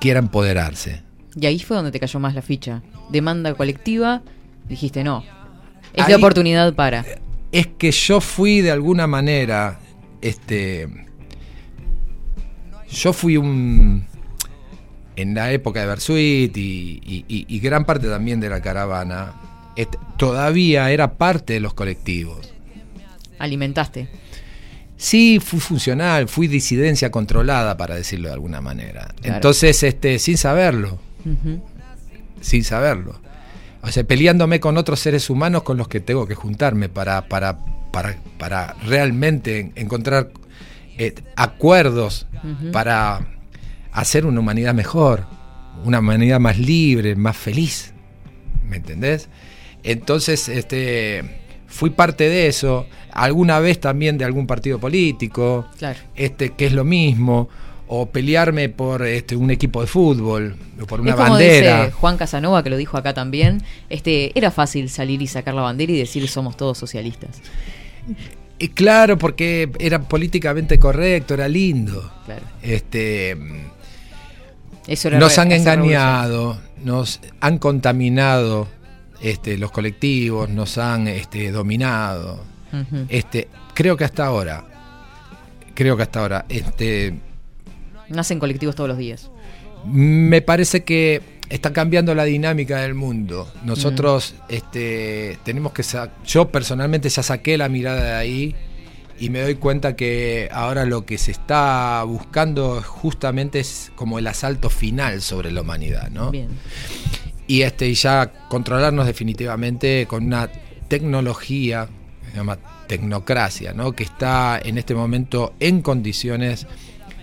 quiera empoderarse. Y ahí fue donde te cayó más la ficha. Demanda colectiva, dijiste no. Es Ahí- la oportunidad para. Es que yo fui de alguna manera, este, yo fui un, en la época de Bersuit y, y- y- y gran parte también de la caravana, este, todavía era parte de los colectivos. Alimentaste. Sí, fui funcional, fui disidencia controlada, para decirlo de alguna manera. Claro. Entonces, este, sin saberlo, sin saberlo. O sea, peleándome con otros seres humanos con los que tengo que juntarme para, para, para, para realmente encontrar eh, acuerdos para hacer una humanidad mejor, una humanidad más libre, más feliz. ¿Me entendés? Entonces, este, fui parte de eso, alguna vez también de algún partido político, Claro. este, que es lo mismo, o pelearme por este, un equipo de fútbol, o por una es como bandera. dice Juan Casanova, que lo dijo acá también, este, era fácil salir y sacar la bandera y decir somos todos socialistas. Y claro, porque era políticamente correcto, era lindo. Claro. Este, Eso era nos re- han engañado, nos han contaminado este, los colectivos, nos han este, dominado. Este, creo que hasta ahora, creo que hasta ahora, este, Nacen colectivos todos los días. me parece que está cambiando la dinámica del mundo. Nosotros este, tenemos que... Yo personalmente ya saqué la mirada de ahí y me doy cuenta que ahora lo que se está buscando justamente es como el asalto final sobre la humanidad, ¿no? Bien. Y este y ya controlarnos definitivamente con una tecnología se llama tecnocracia, ¿no? Que está en este momento en condiciones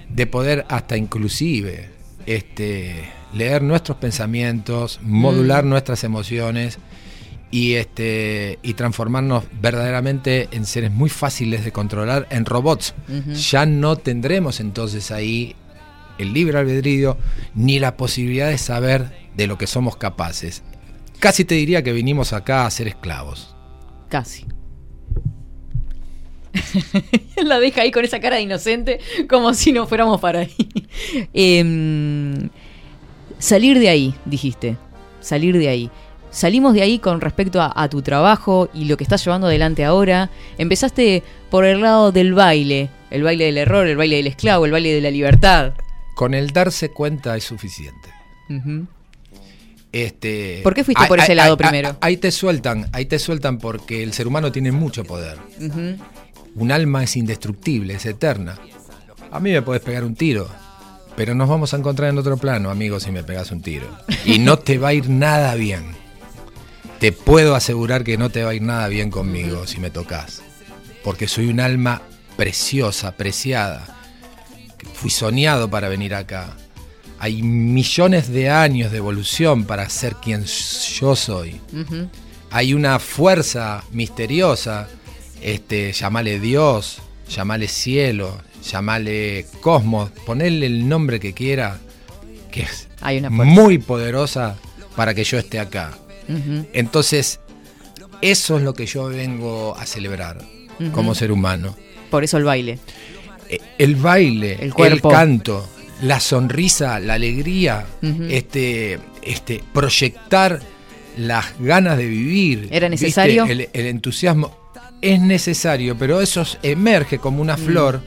de poder hasta inclusive este, leer nuestros pensamientos, modular Mm. nuestras emociones y este y transformarnos verdaderamente en seres muy fáciles de controlar en robots. Ya no tendremos entonces ahí el libre albedrío ni la posibilidad de saber de lo que somos capaces. Casi te diría que vinimos acá a ser esclavos. Casi. *laughs* la deja ahí con esa cara de inocente, como si no fuéramos para ahí. Em, salir de ahí, dijiste. Salir de ahí. Salimos de ahí con respecto a, a tu trabajo y lo que estás llevando adelante ahora. Empezaste por el lado del baile, el baile del error, el baile del esclavo, el baile de la libertad. Con el darse cuenta es suficiente. Este, ¿Por qué fuiste por ese lado primero? Ahí te sueltan, ahí te sueltan porque el ser humano tiene mucho poder. Un alma es indestructible, es eterna. A mí me podés pegar un tiro, pero nos vamos a encontrar en otro plano, amigo, si me pegas un tiro. Y no te va a ir nada bien. Te puedo asegurar que no te va a ir nada bien conmigo si me tocas. Porque soy un alma preciosa, preciada. Fui soñado para venir acá. Hay millones de años de evolución para ser quien yo soy hay una fuerza misteriosa, este, llamale Dios, llamale cielo, llamale cosmos, ponerle el nombre que quiera, que es Hay una fuerza. muy poderosa para que yo esté acá. Entonces, eso es lo que yo vengo a celebrar como ser humano. Por eso el baile. Eh, El baile, El el, cuerpo. canto, la sonrisa, la alegría, este, este, proyectar las ganas de vivir. ¿Era necesario? El, el entusiasmo es necesario, pero eso emerge como una Mm. flor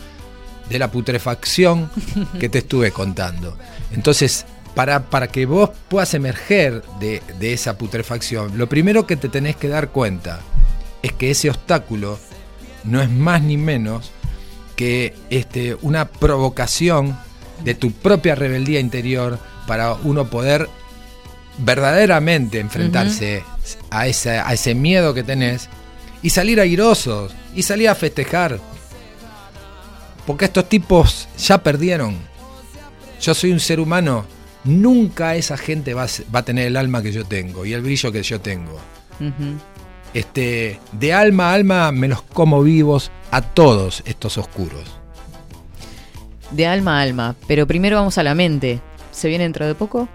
de la putrefacción que te estuve contando. Entonces, para, para que vos puedas emerger de, de esa putrefacción, lo primero que te tenés que dar cuenta es que ese obstáculo no es más ni menos que este, una provocación de tu propia rebeldía interior para uno poder verdaderamente enfrentarse a, ese, a ese miedo que tenés y salir airosos y salir a festejar. Porque estos tipos ya perdieron. Yo soy un ser humano. Nunca esa gente va a, se- va a tener el alma que yo tengo y el brillo que yo tengo. Este, de alma a alma me los como vivos a todos estos oscuros. De alma a alma. Pero primero vamos a la mente. ¿Se viene dentro de poco?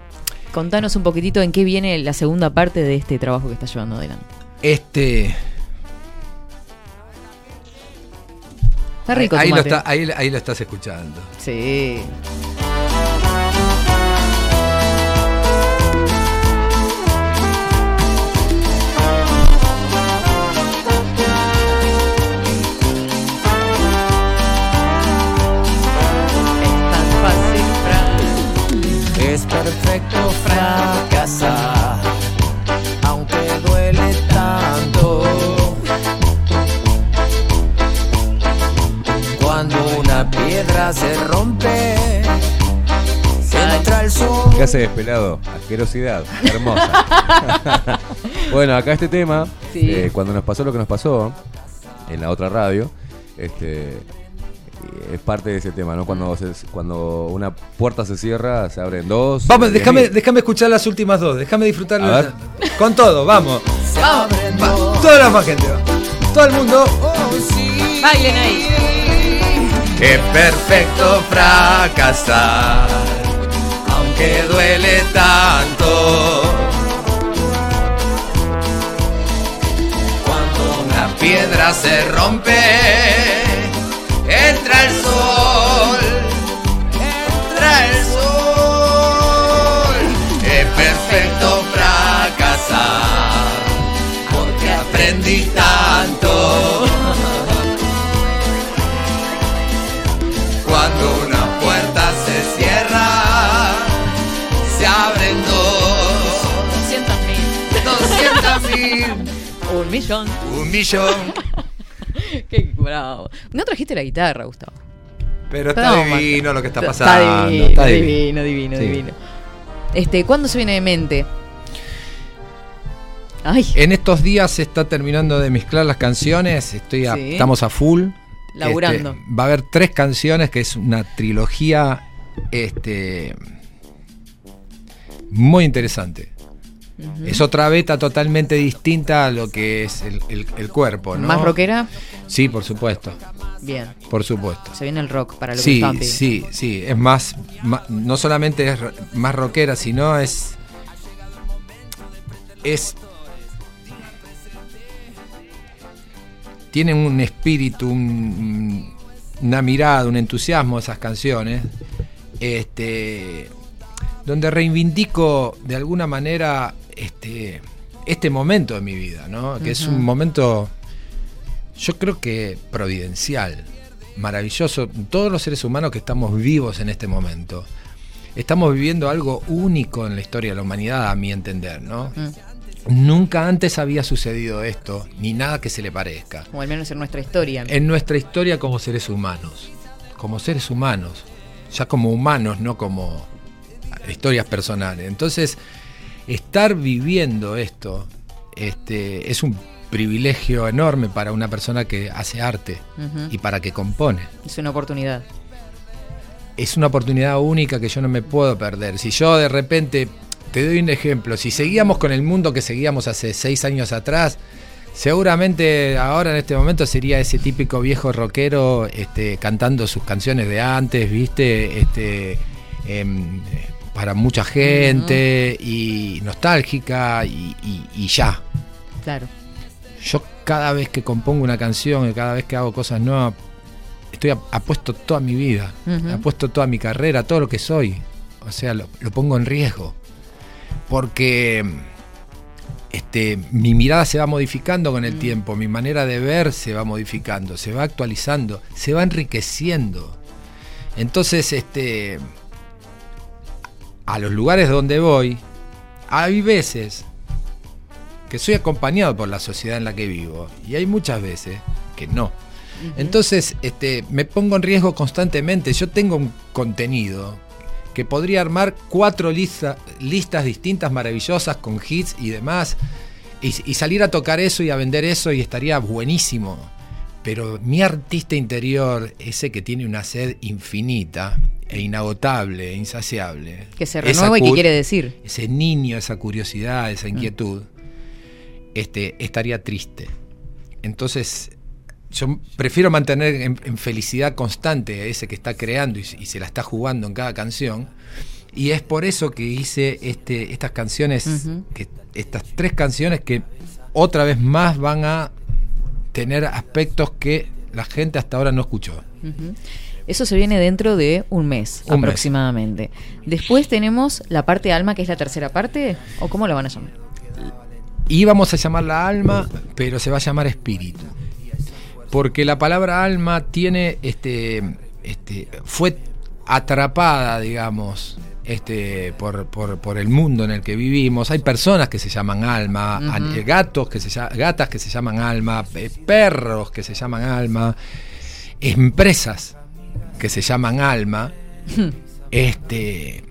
Contanos un poquitito en qué viene la segunda parte de este trabajo que estás llevando adelante. Este. Está rico ahí, lo está- ahí lo estás escuchando. Sí. Fracasar, aunque duele tanto. Cuando una piedra se rompe, entra el sol. ¿Qué hace despelado? Asquerosidad. Hermosa. *laughs* bueno, acá este tema, Sí. eh, cuando nos pasó lo que nos pasó en la otra radio, este es parte de ese tema, ¿no? Cuando, se- cuando una puerta se cierra, se abren dos. Vamos, déjame, déjame escuchar las últimas dos. Déjame disfrutar. A ver. Con todo, vamos. Vamos. Va, Toda la más gente. va. Todo el mundo. Bailen ahí. Es perfecto fracasar, aunque duele tanto. Cuando una piedra se rompe, entra el sol, entra el sol. Es perfecto fracasar, porque aprendí tanto. Cuando una puerta se cierra, se abren dos. 200 mil. 200 mil. Un millón. Un millón. *laughs* Qué bravo. No trajiste la guitarra, Gustavo. Pero está divino lo que está Está pasando. divino, está divino, divino, Sí. divino. Este, ¿cuándo se viene de mente? Ay, En estos días se está terminando de mezclar las canciones. Estoy a- Sí. Estamos a full. Laburando. Este, va a haber tres canciones que es una trilogía este, muy interesante. Es otra beta totalmente distinta a lo que es el, el- el cuerpo, ¿no? ¿más rockera? Sí, por supuesto. Bien. Por supuesto. Se viene el rock para lo que Sí, estaban pidiendo. sí, sí. Es más, ma- no solamente es más rockera, sino es. Es. Tienen un espíritu, un- una mirada, un entusiasmo esas canciones. Este. Donde reivindico de alguna manera este, este momento de mi vida, ¿no? Que es un momento yo creo que providencial, maravilloso. Todos los seres humanos que estamos vivos en este momento, estamos viviendo algo único en la historia de la humanidad, a mi entender, ¿no? Nunca antes había sucedido esto, ni nada que se le parezca. O al menos en nuestra historia. En nuestra historia como seres humanos, como seres humanos, ya como humanos, no como historias personales. Entonces, estar viviendo esto este, es un privilegio enorme para una persona que hace arte y para que compone. Es una oportunidad. Es una oportunidad única que yo no me puedo perder. Si yo de repente, te doy un ejemplo, si seguíamos con el mundo que seguíamos hace seis años atrás, seguramente ahora en este momento sería ese típico viejo rockero este, cantando sus canciones de antes, viste, este, em, para mucha gente y nostálgica y, y- y ya. Claro. Yo cada vez que compongo una canción y cada vez que hago cosas nuevas, estoy ap- apuesto toda mi vida, Ujú. apuesto toda mi carrera, todo lo que soy. O sea, lo, lo pongo en riesgo. Porque este, mi mirada se va modificando con el tiempo, mi manera de ver se va modificando, se va actualizando, se va enriqueciendo. Entonces, este, a los lugares donde voy, hay veces que soy acompañado por la sociedad en la que vivo y hay muchas veces que no. Entonces, este, me pongo en riesgo constantemente. Yo tengo un contenido que podría armar cuatro lista- listas distintas maravillosas con hits y demás y, y salir a tocar eso y a vender eso y estaría buenísimo. Pero mi artista interior, ese que tiene una sed infinita e inagotable, e insaciable. Que se renueva y que quiere decir. Ese niño, esa curiosidad, esa inquietud, este, estaría triste. Entonces, yo prefiero mantener en, en felicidad constante a ese que está creando y, se- y se la está jugando en cada canción. Y es por eso que hice este, estas canciones, que, estas tres canciones que otra vez más van a tener aspectos que la gente hasta ahora no escuchó. Eso se viene dentro de un mes Un mes. aproximadamente. Después tenemos la parte alma, que es la tercera parte, o cómo la van a llamar. Íbamos a llamarla alma, pero se va a llamar espíritu. Porque la palabra alma tiene este. este fue atrapada, digamos, este, por, por, por el mundo en el que vivimos. Hay personas que se llaman alma, an- gatos que se gatas que se llaman alma, eh, perros que se llaman alma, empresas que se llaman alma. Este.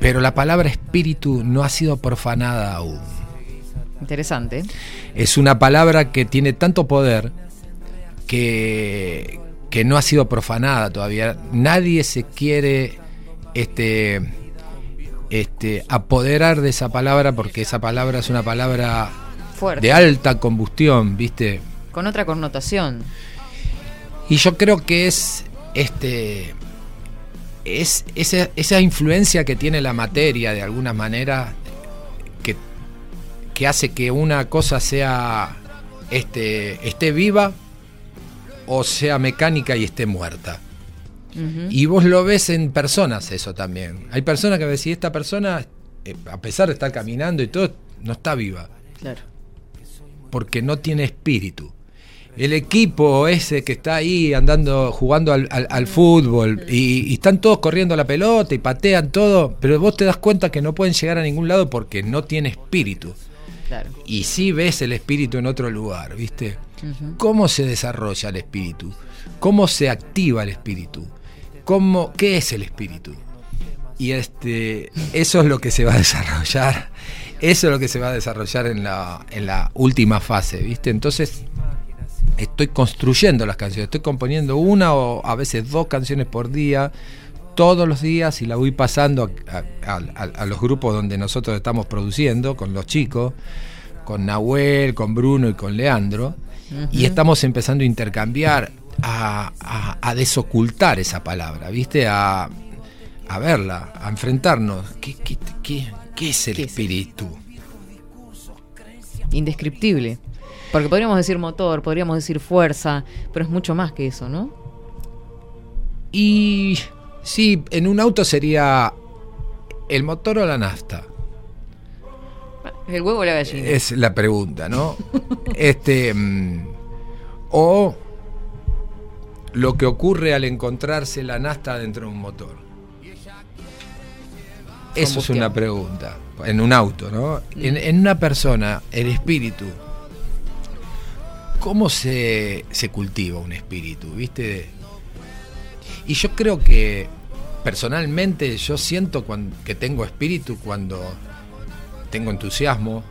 Pero la palabra espíritu no ha sido profanada aún. Interesante. Es una palabra que tiene tanto poder que, que no ha sido profanada todavía. Nadie se quiere este, este, apoderar de esa palabra porque esa palabra es una palabra Fuerte. de alta combustión, ¿viste? Con otra connotación. Y yo creo que es este es esa, esa influencia que tiene la materia de alguna manera que, que hace que una cosa sea este esté viva o sea mecánica y esté muerta. Y vos lo ves en personas eso también. Hay personas que ves, y esta persona, eh, a pesar de estar caminando y todo, no está viva. Claro. Porque no tiene espíritu. El equipo ese que está ahí andando, jugando al, al- al fútbol y, y están todos corriendo la pelota y patean todo, pero vos te das cuenta que no pueden llegar a ningún lado porque no tiene espíritu. Claro. Y sí ves el espíritu en otro lugar, ¿viste? ¿Cómo se desarrolla el espíritu? ¿Cómo se activa el espíritu? ¿Cómo, ¿Qué es el espíritu? Y este, eso es lo que se va a desarrollar. Eso es lo que se va a desarrollar en la, en la última fase, ¿viste? Entonces, estoy construyendo las canciones, estoy componiendo una o a veces dos canciones por día, todos los días y la voy pasando a, a- a- a los grupos donde nosotros estamos produciendo, con los chicos, con Nahuel, con Bruno y con Leandro, y estamos empezando a intercambiar, a, desocultar esa palabra, ¿viste? A, verla, a enfrentarnos. ¿Qué, qué, qué- qué es el espíritu? Indescriptible. Porque podríamos decir motor, podríamos decir fuerza, pero es mucho más que eso, ¿no? Y sí, en un auto sería el motor o la nafta. El huevo o la gallina. Es la pregunta, ¿no? *laughs* este mm, o lo que ocurre al encontrarse la nafta dentro de un motor. Eso es una pregunta. En un auto, ¿no? En, en una persona, el espíritu. ¿Cómo se, se cultiva un espíritu? ¿Viste? Y yo creo que personalmente yo siento que tengo espíritu cuando tengo entusiasmo,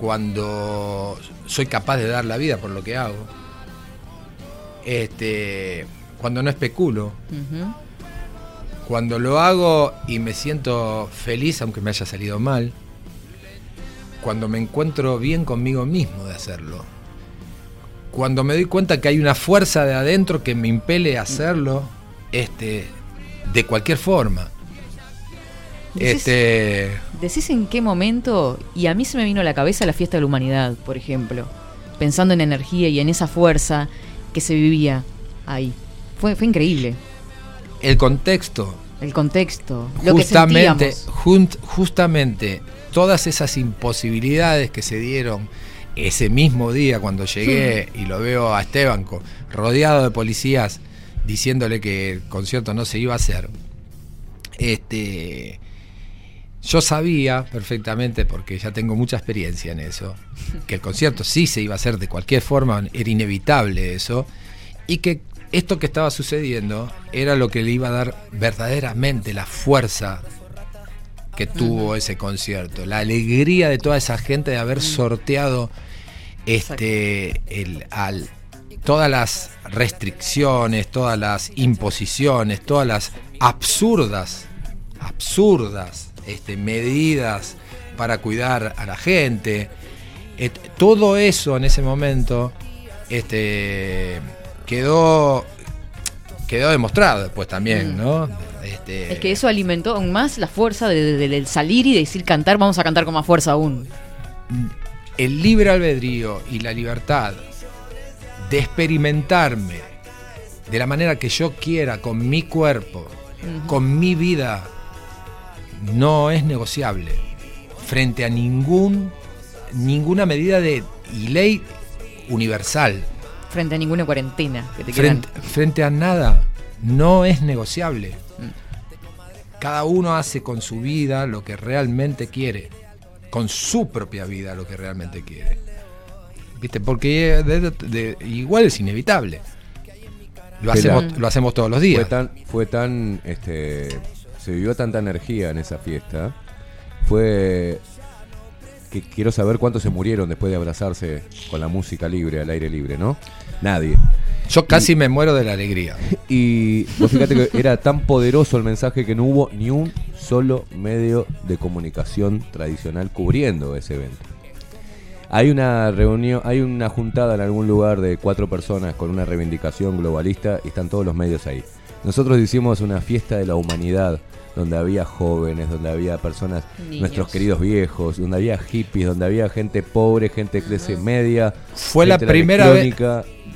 cuando soy capaz de dar la vida por lo que hago, este, cuando no especulo, cuando lo hago y me siento feliz aunque me haya salido mal, cuando me encuentro bien conmigo mismo de hacerlo, cuando me doy cuenta que hay una fuerza de adentro que me impele a hacerlo, este, de cualquier forma. Decís- Este, Decís en qué momento, y a mí se me vino a la cabeza la fiesta de la humanidad, por ejemplo, pensando en energía y en esa fuerza que se vivía ahí. Fue, fue increíble. el contexto, El contexto, lo justamente, que sentíamos. junt- justamente todas esas imposibilidades que se dieron ese mismo día cuando llegué y lo veo a Esteban rodeado de policías diciéndole que el concierto no se iba a hacer. Este, yo sabía perfectamente, porque ya tengo mucha experiencia en eso, *laughs* que el concierto sí se iba a hacer de cualquier forma, era inevitable eso, y que esto que estaba sucediendo era lo que le iba a dar verdaderamente la fuerza que tuvo ese concierto, la alegría de toda esa gente de haber sorteado este el, al, todas las restricciones, todas las imposiciones, todas las absurdas, absurdas este, medidas para cuidar a la gente. Et- todo eso en ese momento este, quedó, quedó demostrado después también, Mm. ¿no? Este, Es que eso alimentó aún más la fuerza de- de- del salir y decir cantar, vamos a cantar con más fuerza aún. el libre albedrío y la libertad de experimentarme de la manera que yo quiera con mi cuerpo, con mi vida, no es negociable frente a ningún ninguna medida de y ley universal. Frente a ninguna cuarentena que te. Frente, frente a nada, no es negociable. Cada uno hace con su vida lo que realmente quiere, con su propia vida lo que realmente quiere. ¿Viste? Porque de- de- igual es inevitable. Lo hacemos, lo hacemos todos los días. Fue tan, fue tan, este, se vivió tanta energía en esa fiesta. Fue que quiero saber cuántos se murieron después de abrazarse con la música libre, al aire libre, ¿no? Nadie. Yo casi me muero de la alegría. *laughs* Y vos fíjate que era tan poderoso el mensaje que no hubo ni un solo medio de comunicación tradicional cubriendo ese evento. Hay una reunión, hay una juntada en algún lugar de cuatro personas con una reivindicación globalista y están todos los medios ahí. Nosotros hicimos una fiesta de la humanidad donde había jóvenes, donde había personas, Niños. nuestros queridos viejos, donde había hippies, donde había gente pobre, gente de clase media. Fue la primera vez-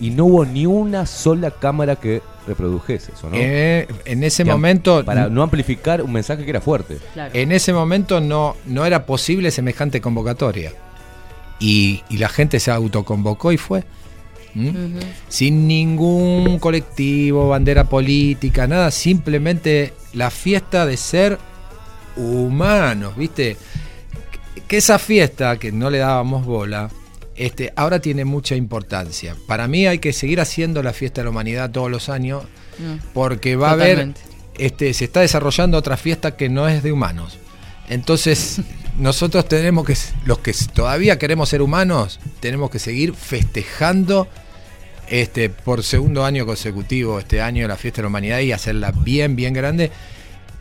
Y no hubo ni una sola cámara que reprodujese eso, ¿no? Eh, en ese Que momento. Para no amplificar un mensaje que era fuerte. En ese momento no, no era posible semejante convocatoria. Y, y la gente se autoconvocó y fue. ¿Mm? Sin ningún colectivo, bandera política, nada. Simplemente la fiesta de ser humanos, ¿viste? Que esa fiesta que no le dábamos bola, este, ahora tiene mucha importancia. Para mí hay que seguir haciendo la fiesta de la humanidad todos los años porque va Totalmente. a haber, este, se está desarrollando otra fiesta que no es de humanos. Entonces, *laughs* nosotros tenemos que, los que todavía queremos ser humanos, tenemos que seguir festejando este, por segundo año consecutivo este año la fiesta de la humanidad y hacerla bien, bien grande.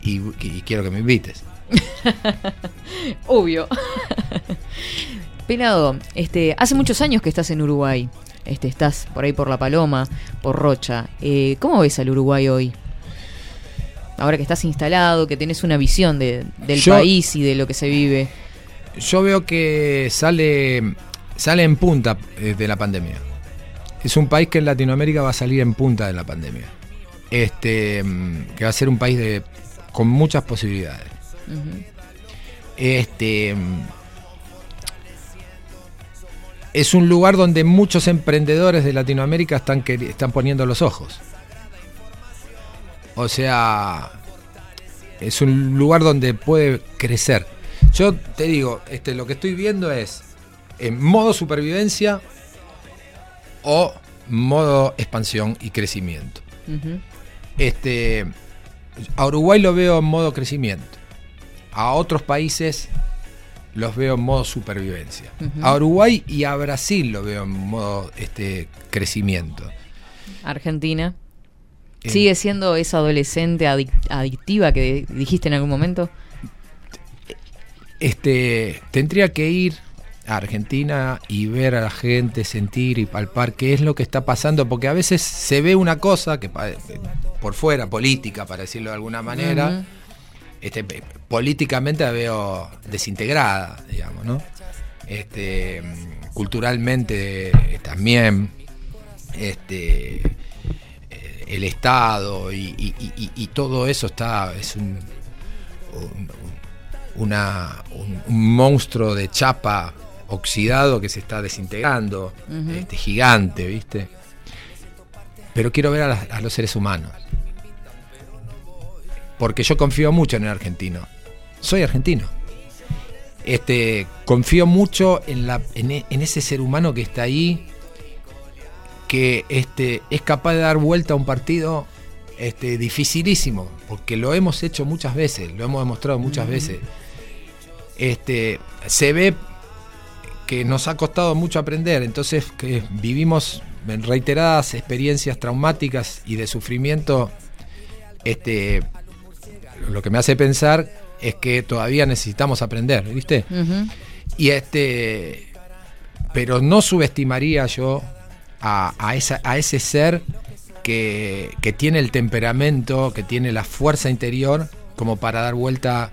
Y, y quiero que me invites. *laughs* Obvio. *laughs* Pelado, este, hace muchos años que estás en Uruguay. Este, estás por ahí por La Paloma, por Rocha. Eh, ¿Cómo ves al Uruguay hoy? Ahora que estás instalado, que tenés una visión de- del Yo- país y de lo que se vive. Yo veo que sale, sale en punta eh, de la pandemia. Es un país que en Latinoamérica va a salir en punta de la pandemia. Este, mm, que va a ser un país de, con muchas posibilidades. Este, mm, es un lugar donde muchos emprendedores de Latinoamérica están, están poniendo los ojos. O sea, es un lugar donde puede crecer. Yo te digo, este, lo que estoy viendo es en modo supervivencia o modo expansión y crecimiento. Este, a Uruguay lo veo en modo crecimiento. A otros países los veo en modo supervivencia. A Uruguay y a Brasil lo veo en modo este, crecimiento. Argentina. Eh. ¿Sigue siendo esa adolescente adic- adictiva que dijiste en algún momento? Este, tendría que ir a Argentina y ver a la gente, sentir y palpar qué es lo que está pasando, porque a veces se ve una cosa que por fuera, política, para decirlo de alguna manera, este, p- políticamente la veo desintegrada, digamos, ¿no? Este, culturalmente eh, también, este, eh, el Estado y, y- y- y todo eso está, es un, un- una, un, un monstruo de chapa oxidado que se está desintegrando, este, gigante, ¿viste? Pero quiero ver a, las- a los seres humanos. porque yo confío mucho en el argentino. Soy argentino. Este, confío mucho en, la, en, e- en ese ser humano que está ahí, que este, es capaz de dar vuelta a un partido este, dificilísimo, porque lo hemos hecho muchas veces, lo hemos demostrado muchas veces. Este, se ve que nos ha costado mucho aprender, entonces que vivimos en reiteradas experiencias traumáticas y de sufrimiento, este, lo que me hace pensar es que todavía necesitamos aprender, ¿viste? Y este, pero no subestimaría yo a, a esa, a ese ser que, que tiene el temperamento, que tiene la fuerza interior como para dar vuelta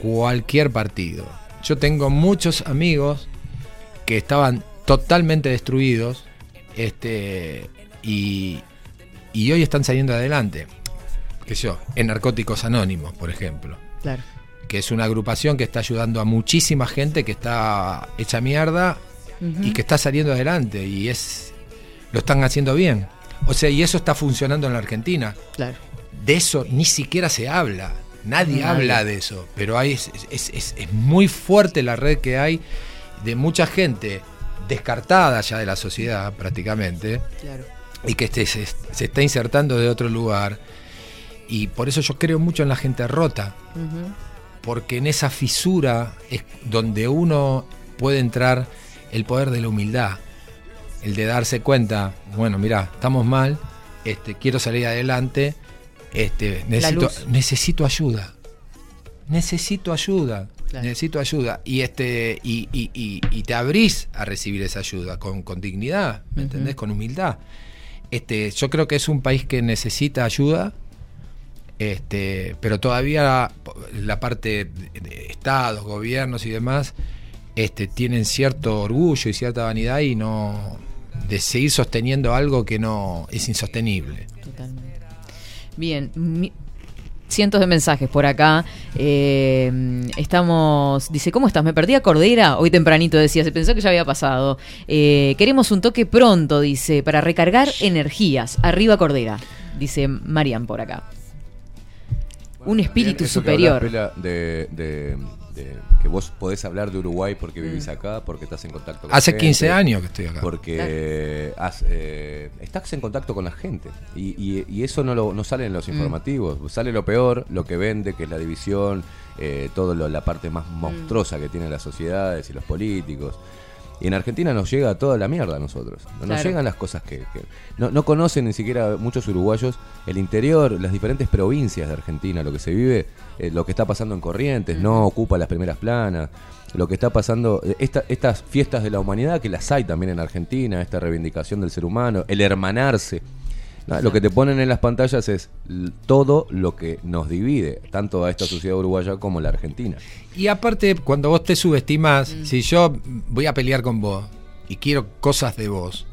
cualquier partido. Yo tengo muchos amigos que estaban totalmente destruidos este, y, y hoy están saliendo adelante. Que yo, en Narcóticos Anónimos, por ejemplo Claro. que es una agrupación que está ayudando a muchísima gente que está hecha mierda y que está saliendo adelante y es lo están haciendo bien. O sea, y eso está funcionando en la Argentina. Claro. De eso ni siquiera se habla. Nadie Nadie. habla de eso, pero hay, es, es- es- es muy fuerte la red que hay de mucha gente descartada ya de la sociedad prácticamente Claro. y que este- se, se está insertando de otro lugar. Y por eso yo creo mucho en la gente rota porque en esa fisura es donde uno puede entrar el poder de la humildad, el de darse cuenta, bueno, mira, estamos mal, este, quiero salir adelante, este, necesito, necesito ayuda, necesito ayuda, Claro. necesito ayuda, y este, y, y- y- y te abrís a recibir esa ayuda con, con dignidad, ¿me Ujú. entendés? Con humildad. Este, yo creo que es un país que necesita ayuda, este, pero todavía la parte de, de estados, gobiernos y demás, este, tienen cierto orgullo y cierta vanidad y no de seguir sosteniendo algo que no es insostenible. Totalmente. Bien, mi- cientos de mensajes por acá. Eh, estamos, dice, ¿cómo estás? Me perdí a Cordera. Hoy tempranito decía, se pensó que ya había pasado. Eh, queremos un toque pronto, dice, para recargar energías. Arriba Cordera, dice Marian por acá. Un espíritu superior. de- de que vos podés hablar de Uruguay porque vivís acá, porque estás en contacto con Mm. Hace gente, 15 años que estoy acá. Porque has, eh, estás en contacto con la gente. Y, y- y eso no, lo, no sale en los Mm. informativos. Sale lo peor, lo que vende, que es la división, eh, todo lo- la parte más Mm. monstruosa que tienen las sociedades y los políticos. Y en Argentina nos llega toda la mierda a nosotros. No Nos Claro. llegan las cosas que... que- no, no conocen ni siquiera muchos uruguayos el interior, las diferentes provincias de Argentina, lo que se vive, eh, lo que está pasando en Corrientes, no ocupa las primeras planas, lo que está pasando, eh, esta- estas fiestas de la humanidad que las hay también en Argentina, esta reivindicación del ser humano, el hermanarse. No, Lo que te ponen en las pantallas es todo lo que nos divide, tanto a esta sociedad uruguaya como la argentina. Y aparte, cuando vos te subestimás, si yo voy a pelear con vos y quiero cosas de vos,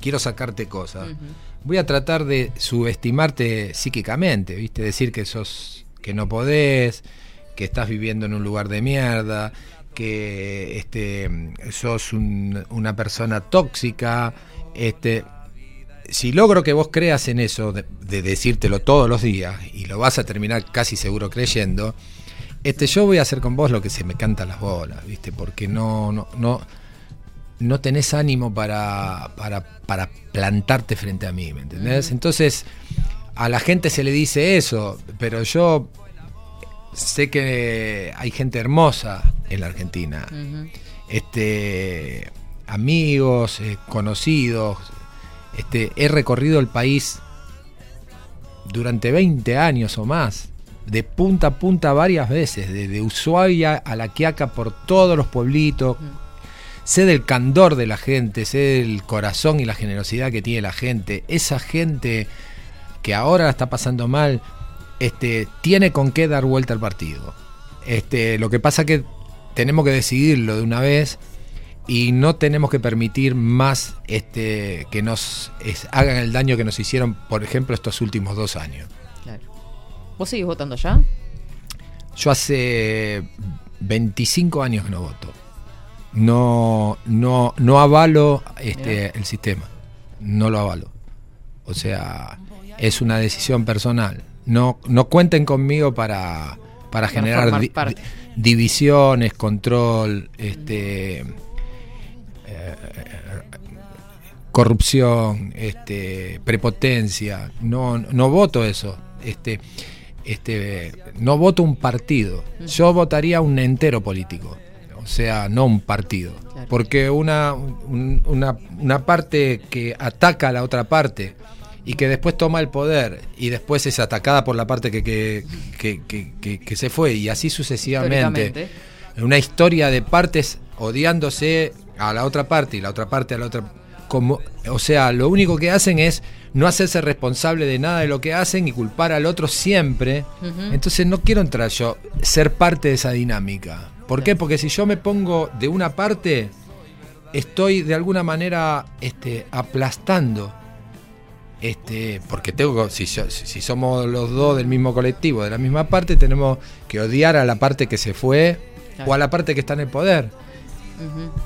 quiero sacarte cosas, voy a tratar de subestimarte psíquicamente, ¿viste? Decir que sos que no podés, que estás viviendo en un lugar de mierda, que este sos un- una persona tóxica, este si logro que vos creas en eso, de, de decírtelo todos los días, y lo vas a terminar casi seguro creyendo, este, yo voy a hacer con vos lo que se me canta las bolas, ¿viste? Porque no, no, no, no tenés ánimo para, para, para plantarte frente a mí, ¿me entendés? Entonces, a la gente se le dice eso, pero yo sé que hay gente hermosa en la Argentina. Este, amigos, eh, conocidos. Este, he recorrido el país durante 20 años o más, de punta a punta varias veces, desde Ushuaia a La Quiaca por todos los pueblitos. Sé del candor de la gente, sé del corazón y la generosidad que tiene la gente. Esa gente que ahora la está pasando mal, este, tiene con qué dar vuelta al partido. Este, lo que pasa que tenemos que decidirlo de una vez y no tenemos que permitir más este, que nos es- hagan el daño que nos hicieron, por ejemplo, estos últimos dos años. Claro. ¿Vos seguís votando ya? Yo hace 25 años que no voto. No, no, no avalo este, el sistema. No lo avalo. O sea, es una decisión personal. No, no cuenten conmigo para, para generar di- divisiones, control, este, corrupción, este, prepotencia. No, no voto eso. Este, este, no voto un partido. Yo votaría un entero político. O sea, no un partido. Porque una, un- una, una parte que ataca a la otra parte y que después toma el poder y después es atacada por la parte que, que, que- que- se fue y así sucesivamente. Una historia de partes odiándose a la otra parte y la otra parte a la otra. Como, o sea, lo único que hacen es no hacerse responsable de nada de lo que hacen y culpar al otro siempre. Entonces no quiero entrar yo, ser parte de esa dinámica. ¿Por qué? Porque si yo me pongo de una parte, estoy de alguna manera este, aplastando. Este, porque tengo, si, yo- si somos los dos del mismo colectivo, de la misma parte, tenemos que odiar a la parte que se fue o a la parte que está en el poder.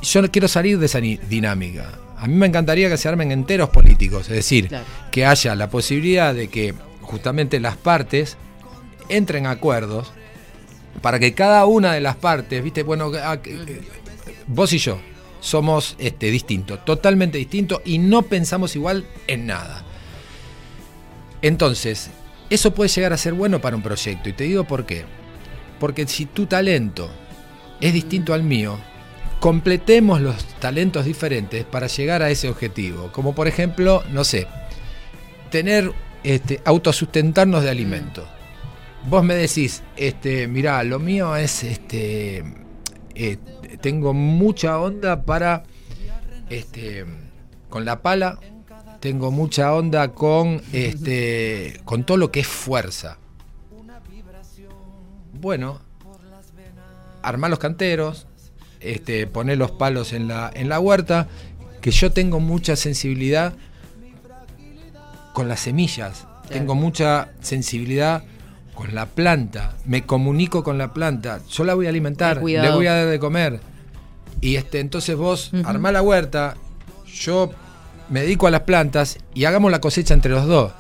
Yo no quiero salir de esa dinámica. A mí me encantaría que se armen enteros políticos, es decir, Claro. que haya la posibilidad de que justamente las partes entren a acuerdos para que cada una de las partes, viste, bueno, vos y yo somos este, distintos, totalmente distintos y no pensamos igual en nada. Entonces, eso puede llegar a ser bueno para un proyecto. Y te digo por qué. Porque si tu talento es distinto al mío, completemos los talentos diferentes para llegar a ese objetivo. Como por ejemplo, no sé, tener, este, autosustentarnos de alimentos. Vos me decís, este, mirá, lo mío es, este, eh, tengo mucha onda para, este, con la pala, tengo mucha onda con, este, con todo lo que es fuerza. Bueno, armar los canteros, este, poner los palos en la, en la huerta, que yo tengo mucha sensibilidad con las semillas, tengo mucha sensibilidad con la planta, me comunico con la planta, yo la voy a alimentar, le voy a dar de comer. Y este, entonces vos armá la huerta, yo me dedico a las plantas y hagamos la cosecha entre los dos.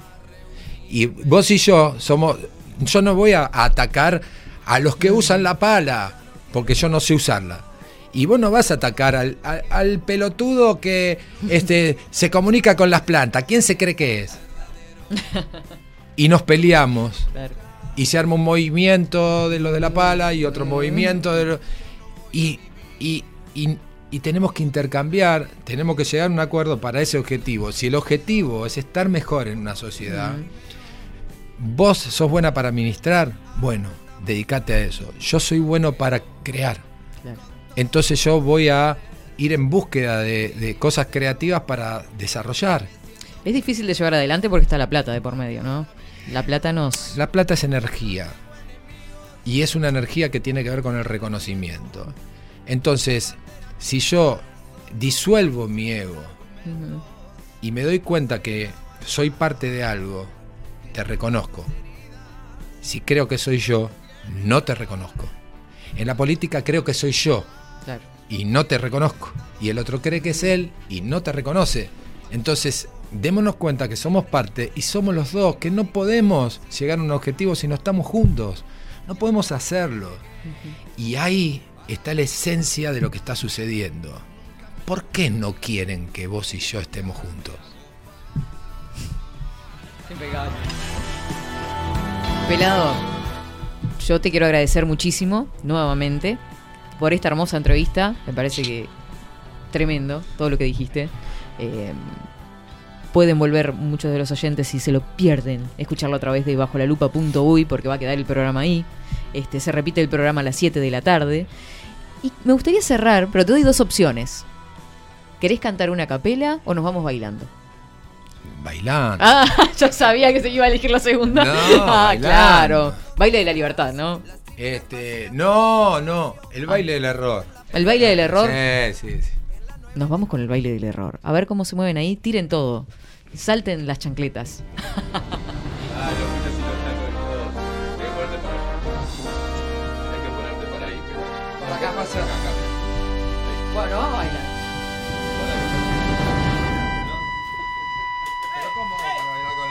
Y vos y yo somos. Yo no voy a atacar a los que usan la pala, porque yo no sé usarla. Y vos no vas a atacar al, al- al pelotudo que este, *laughs* se comunica con las plantas. ¿Quién se cree que es? Y nos peleamos. Claro. Y se arma un movimiento de los de la pala y otro movimiento de los. Y, y, y- y tenemos que intercambiar, tenemos que llegar a un acuerdo para ese objetivo. Si el objetivo es estar mejor en una sociedad, vos sos buena para administrar, bueno, dedícate a eso. Yo soy bueno para crear. Entonces yo voy a ir en búsqueda de, de cosas creativas para desarrollar. Es difícil de llevar adelante porque está la plata de por medio, ¿no? La plata nos... La plata es energía. Y es una energía que tiene que ver con el reconocimiento. Entonces, si yo disuelvo mi ego y me doy cuenta que soy parte de algo, te reconozco. Si creo que soy yo, no te reconozco. En la política creo que soy yo. Y no te reconozco. Y el otro cree que es él y no te reconoce. Entonces, démonos cuenta que somos parte y somos los dos, que no podemos llegar a un objetivo si no estamos juntos. No podemos hacerlo. Y ahí está la esencia de lo que está sucediendo. ¿Por qué no quieren que vos y yo estemos juntos? Pelado, yo te quiero agradecer muchísimo, nuevamente, por esta hermosa entrevista. Me parece que tremendo todo lo que dijiste. Eh, pueden volver muchos de los oyentes si se lo pierden, escucharlo a través de bajo la lupa.uy porque va a quedar el programa ahí. Este, se repite el programa a las 7 de la tarde. Y me gustaría cerrar, pero te doy dos opciones. ¿Querés cantar una capela o nos vamos bailando? Bailando. Ah, *laughs* yo sabía que se iba a elegir la segunda. No, ah, bailando. claro. Baile de la libertad, ¿no? Este, no, no, el baile del error. ¿El baile del error? Sí, sí, sí. Nos vamos con el baile del error. A ver cómo se mueven ahí. Tiren todo. Salten las chancletas. *laughs* Bueno, vamos a bailar. Pero ¿cómo para bailar con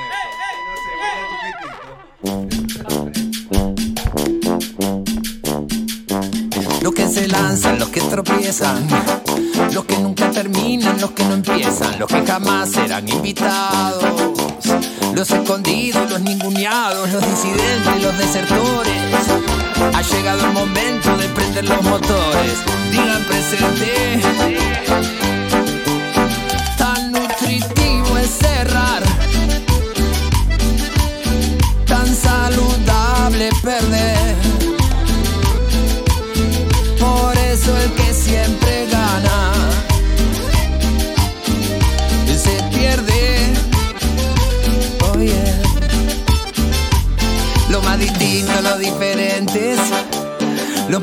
eso? No sé, se lanzan, los que tropiezan, los que nunca terminan, los que no empiezan, los que jamás serán invitados, los escondidos, los ninguneados, los disidentes, los desertores. Ha llegado el momento de prender los motores, digan presente.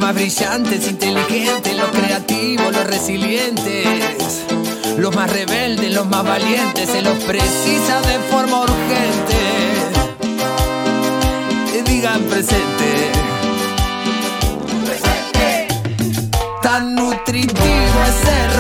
Más brillantes, inteligentes, los creativos, los resilientes. Los más rebeldes, los más valientes, se los precisa de forma urgente. Digan presente. tan nutritivo es cerrar,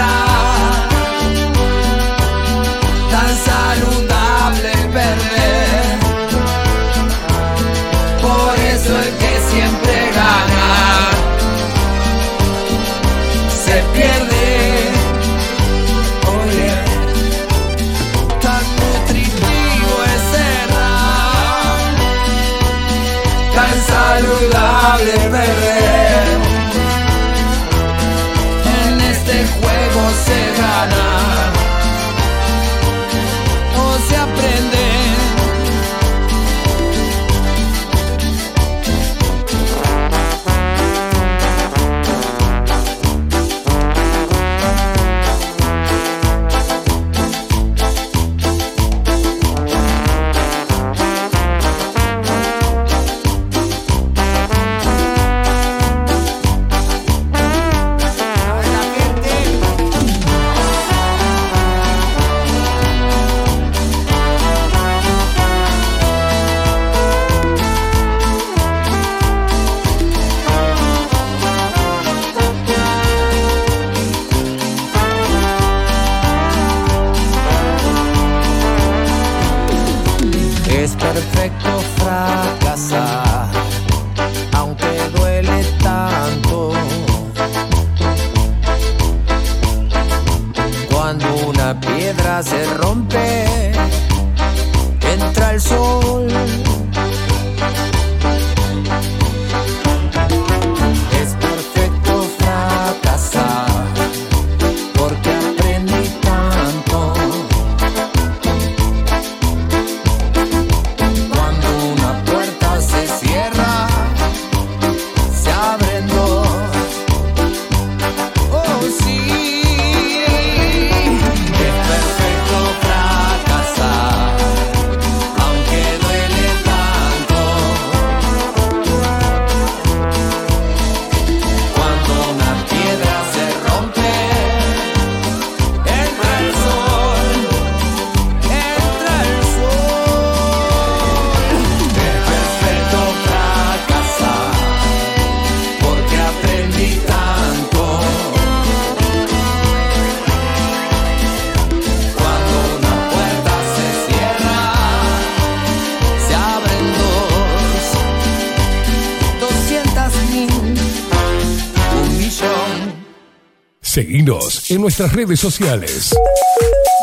nuestras redes sociales.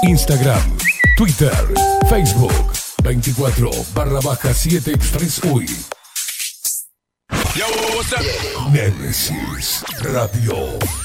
Instagram, Twitter, Facebook, 24 barra baja 7 Express UI. Nemesis Radio.